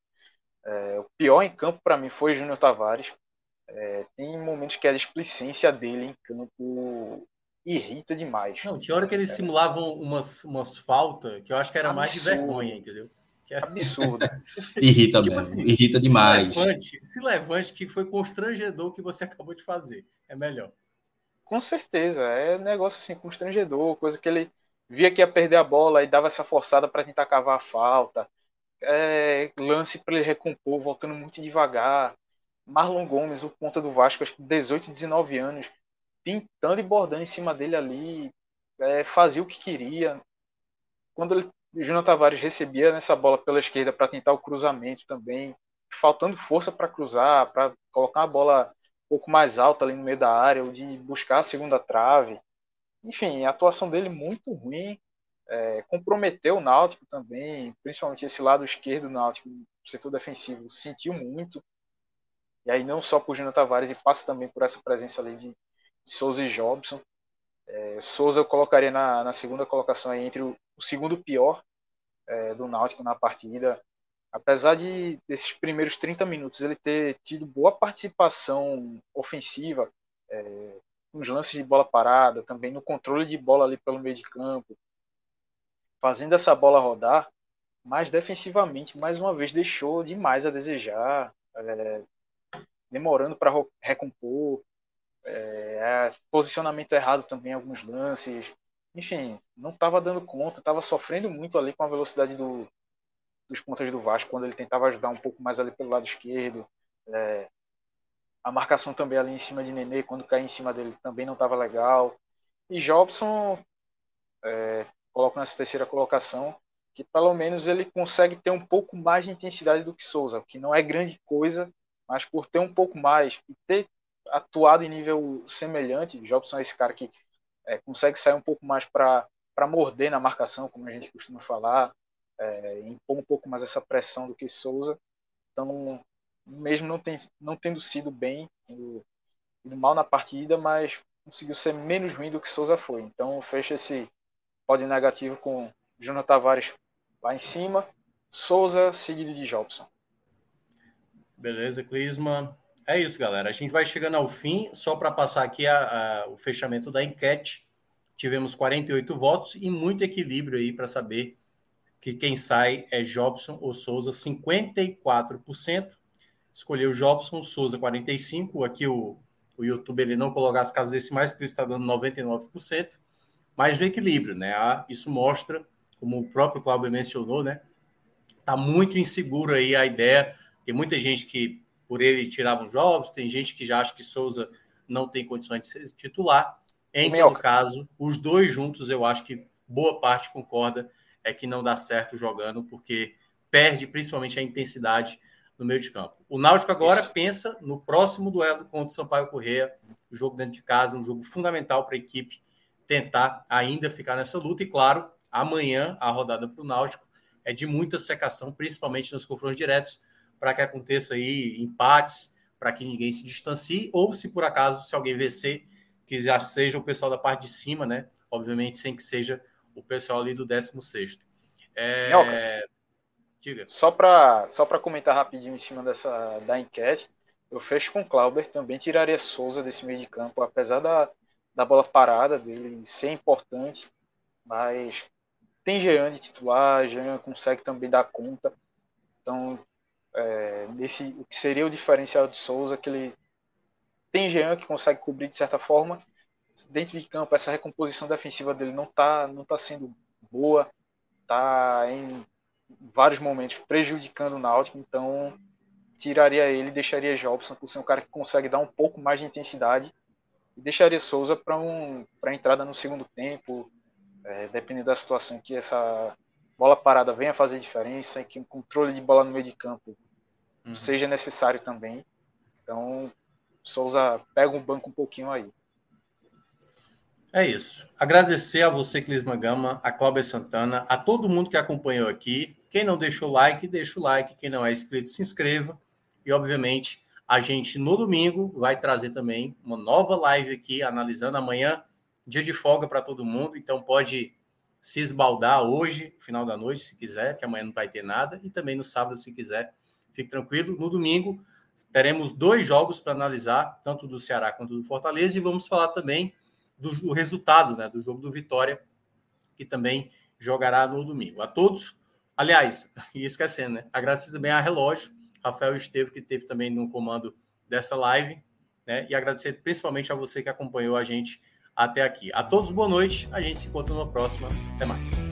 É, o pior em campo para mim foi Júnior Tavares. É, tem momentos que a displicência dele em campo irrita demais. Não, tinha hora que eles é. simulavam umas, umas faltas que eu acho que era Absurdo. mais de vergonha, entendeu? Que era... Absurdo. irrita tipo mesmo, assim, irrita demais. Se levante, se levante que foi constrangedor que você acabou de fazer. É melhor. Com certeza, é negócio assim, constrangedor, coisa que ele via que ia perder a bola e dava essa forçada para tentar cavar a falta. É, lance para ele recompor, voltando muito devagar. Marlon Gomes, o ponta do Vasco, acho que 18, 19 anos, pintando e bordando em cima dele ali, é, fazia o que queria. Quando ele, o Júnior Tavares recebia nessa bola pela esquerda para tentar o cruzamento também, faltando força para cruzar, para colocar a bola pouco mais alta ali no meio da área, ou de buscar a segunda trave. Enfim, a atuação dele muito ruim, é, comprometeu o Náutico também, principalmente esse lado esquerdo do Náutico, o setor defensivo, sentiu muito. E aí não só por Júnior Tavares, e passa também por essa presença ali de, Souza e Jobson. É, Souza eu colocaria na, na segunda colocação aí entre o, o segundo pior é, do Náutico na partida apesar de desses primeiros 30 minutos ele ter tido boa participação ofensiva, é, nos lances de bola parada, também no controle de bola ali pelo meio de campo, fazendo essa bola rodar, mas defensivamente, mais uma vez, deixou demais a desejar, é, demorando para recompor, é, posicionamento errado também alguns lances, enfim, não estava dando conta, estava sofrendo muito ali com a velocidade do, dos pontas do Vasco, quando ele tentava ajudar um pouco mais ali pelo lado esquerdo. É, a marcação também ali em cima de Nenê, quando caía em cima dele, também não estava legal. E Jobson, é, coloco nessa terceira colocação, que pelo menos ele consegue ter um pouco mais de intensidade do que Souza, que não é grande coisa, mas por ter um pouco mais e ter atuado em nível semelhante, Jobson é esse cara que é, consegue sair um pouco mais para morder na marcação, como a gente costuma falar, é, impor um pouco mais essa pressão do que Souza. Então, mesmo não, tem, não tendo sido bem, indo, indo mal na partida, mas conseguiu ser menos ruim do que Souza foi. Então, fecha esse pódio negativo com Júnior Tavares lá em cima, Souza seguido de Jobson. Beleza, Clisma. É isso, galera. A gente vai chegando ao fim. Só para passar aqui a, a, o fechamento da enquete. Tivemos 48 votos e muito equilíbrio aí para saber que quem sai é Jobson ou Souza, 54%. Escolheu Jobson, Souza 45%. Aqui o, o YouTube ele não coloca as casas decimais, por isso está dando 99%. Mas o equilíbrio, né? Ah, isso mostra, como o próprio Cláudio mencionou, né? Está muito inseguro aí a ideia. Tem muita gente que por ele tirava os jogos, tem gente que já acha que Souza não tem condições de ser titular. Em todo caso, os dois juntos, eu acho que boa parte concorda é que não dá certo jogando, porque perde principalmente a intensidade no meio de campo. O Náutico agora Isso. pensa no próximo duelo contra o Sampaio Correia, o jogo dentro de casa, um jogo fundamental para a equipe tentar ainda ficar nessa luta. E claro, amanhã a rodada para o Náutico é de muita secação, principalmente nos confrontos diretos, para que aconteça aí empates, para que ninguém se distancie, ou se por acaso, se alguém vencer, que já seja o pessoal da parte de cima, né? Obviamente, sem que seja o pessoal ali do 16. É... Diga. Só para só comentar rapidinho em cima dessa da enquete, eu fecho com o Clauber, também tiraria Souza desse meio de campo, apesar da, da bola parada dele ser importante, mas tem Jean de titular, Jean consegue também dar conta. Então, é, nesse, o que seria o diferencial de Souza, que ele tem Jean que consegue cobrir de certa forma, dentro de campo essa recomposição defensiva dele não está não tá sendo boa, está em vários momentos prejudicando o Náutico, então tiraria ele, deixaria Jobson por ser um cara que consegue dar um pouco mais de intensidade e deixaria Souza para um, a entrada no segundo tempo, é, dependendo da situação que essa bola parada venha fazer diferença e que o controle de bola no meio de campo uhum. seja necessário também. Então, Souza pega um banco um pouquinho aí. É isso. Agradecer a você, Clisma Gama, a Cláudia Santana, a todo mundo que acompanhou aqui. Quem não deixou like, deixa o like. Quem não é inscrito, se inscreva. E, obviamente, a gente no domingo vai trazer também uma nova live aqui, analisando amanhã, dia de folga para todo mundo. Então, pode se esbaldar hoje, final da noite, se quiser, que amanhã não vai ter nada. E também no sábado, se quiser. Fique tranquilo. No domingo, teremos dois jogos para analisar, tanto do Ceará quanto do Fortaleza. E vamos falar também do, do resultado né, do jogo do Vitória, que também jogará no domingo. A todos, aliás, e esquecendo, né? Agradecer também a Relógio, Rafael Estevo, que teve também no comando dessa live, né? E agradecer principalmente a você que acompanhou a gente até aqui. A todos, boa noite. A gente se encontra numa próxima. Até mais.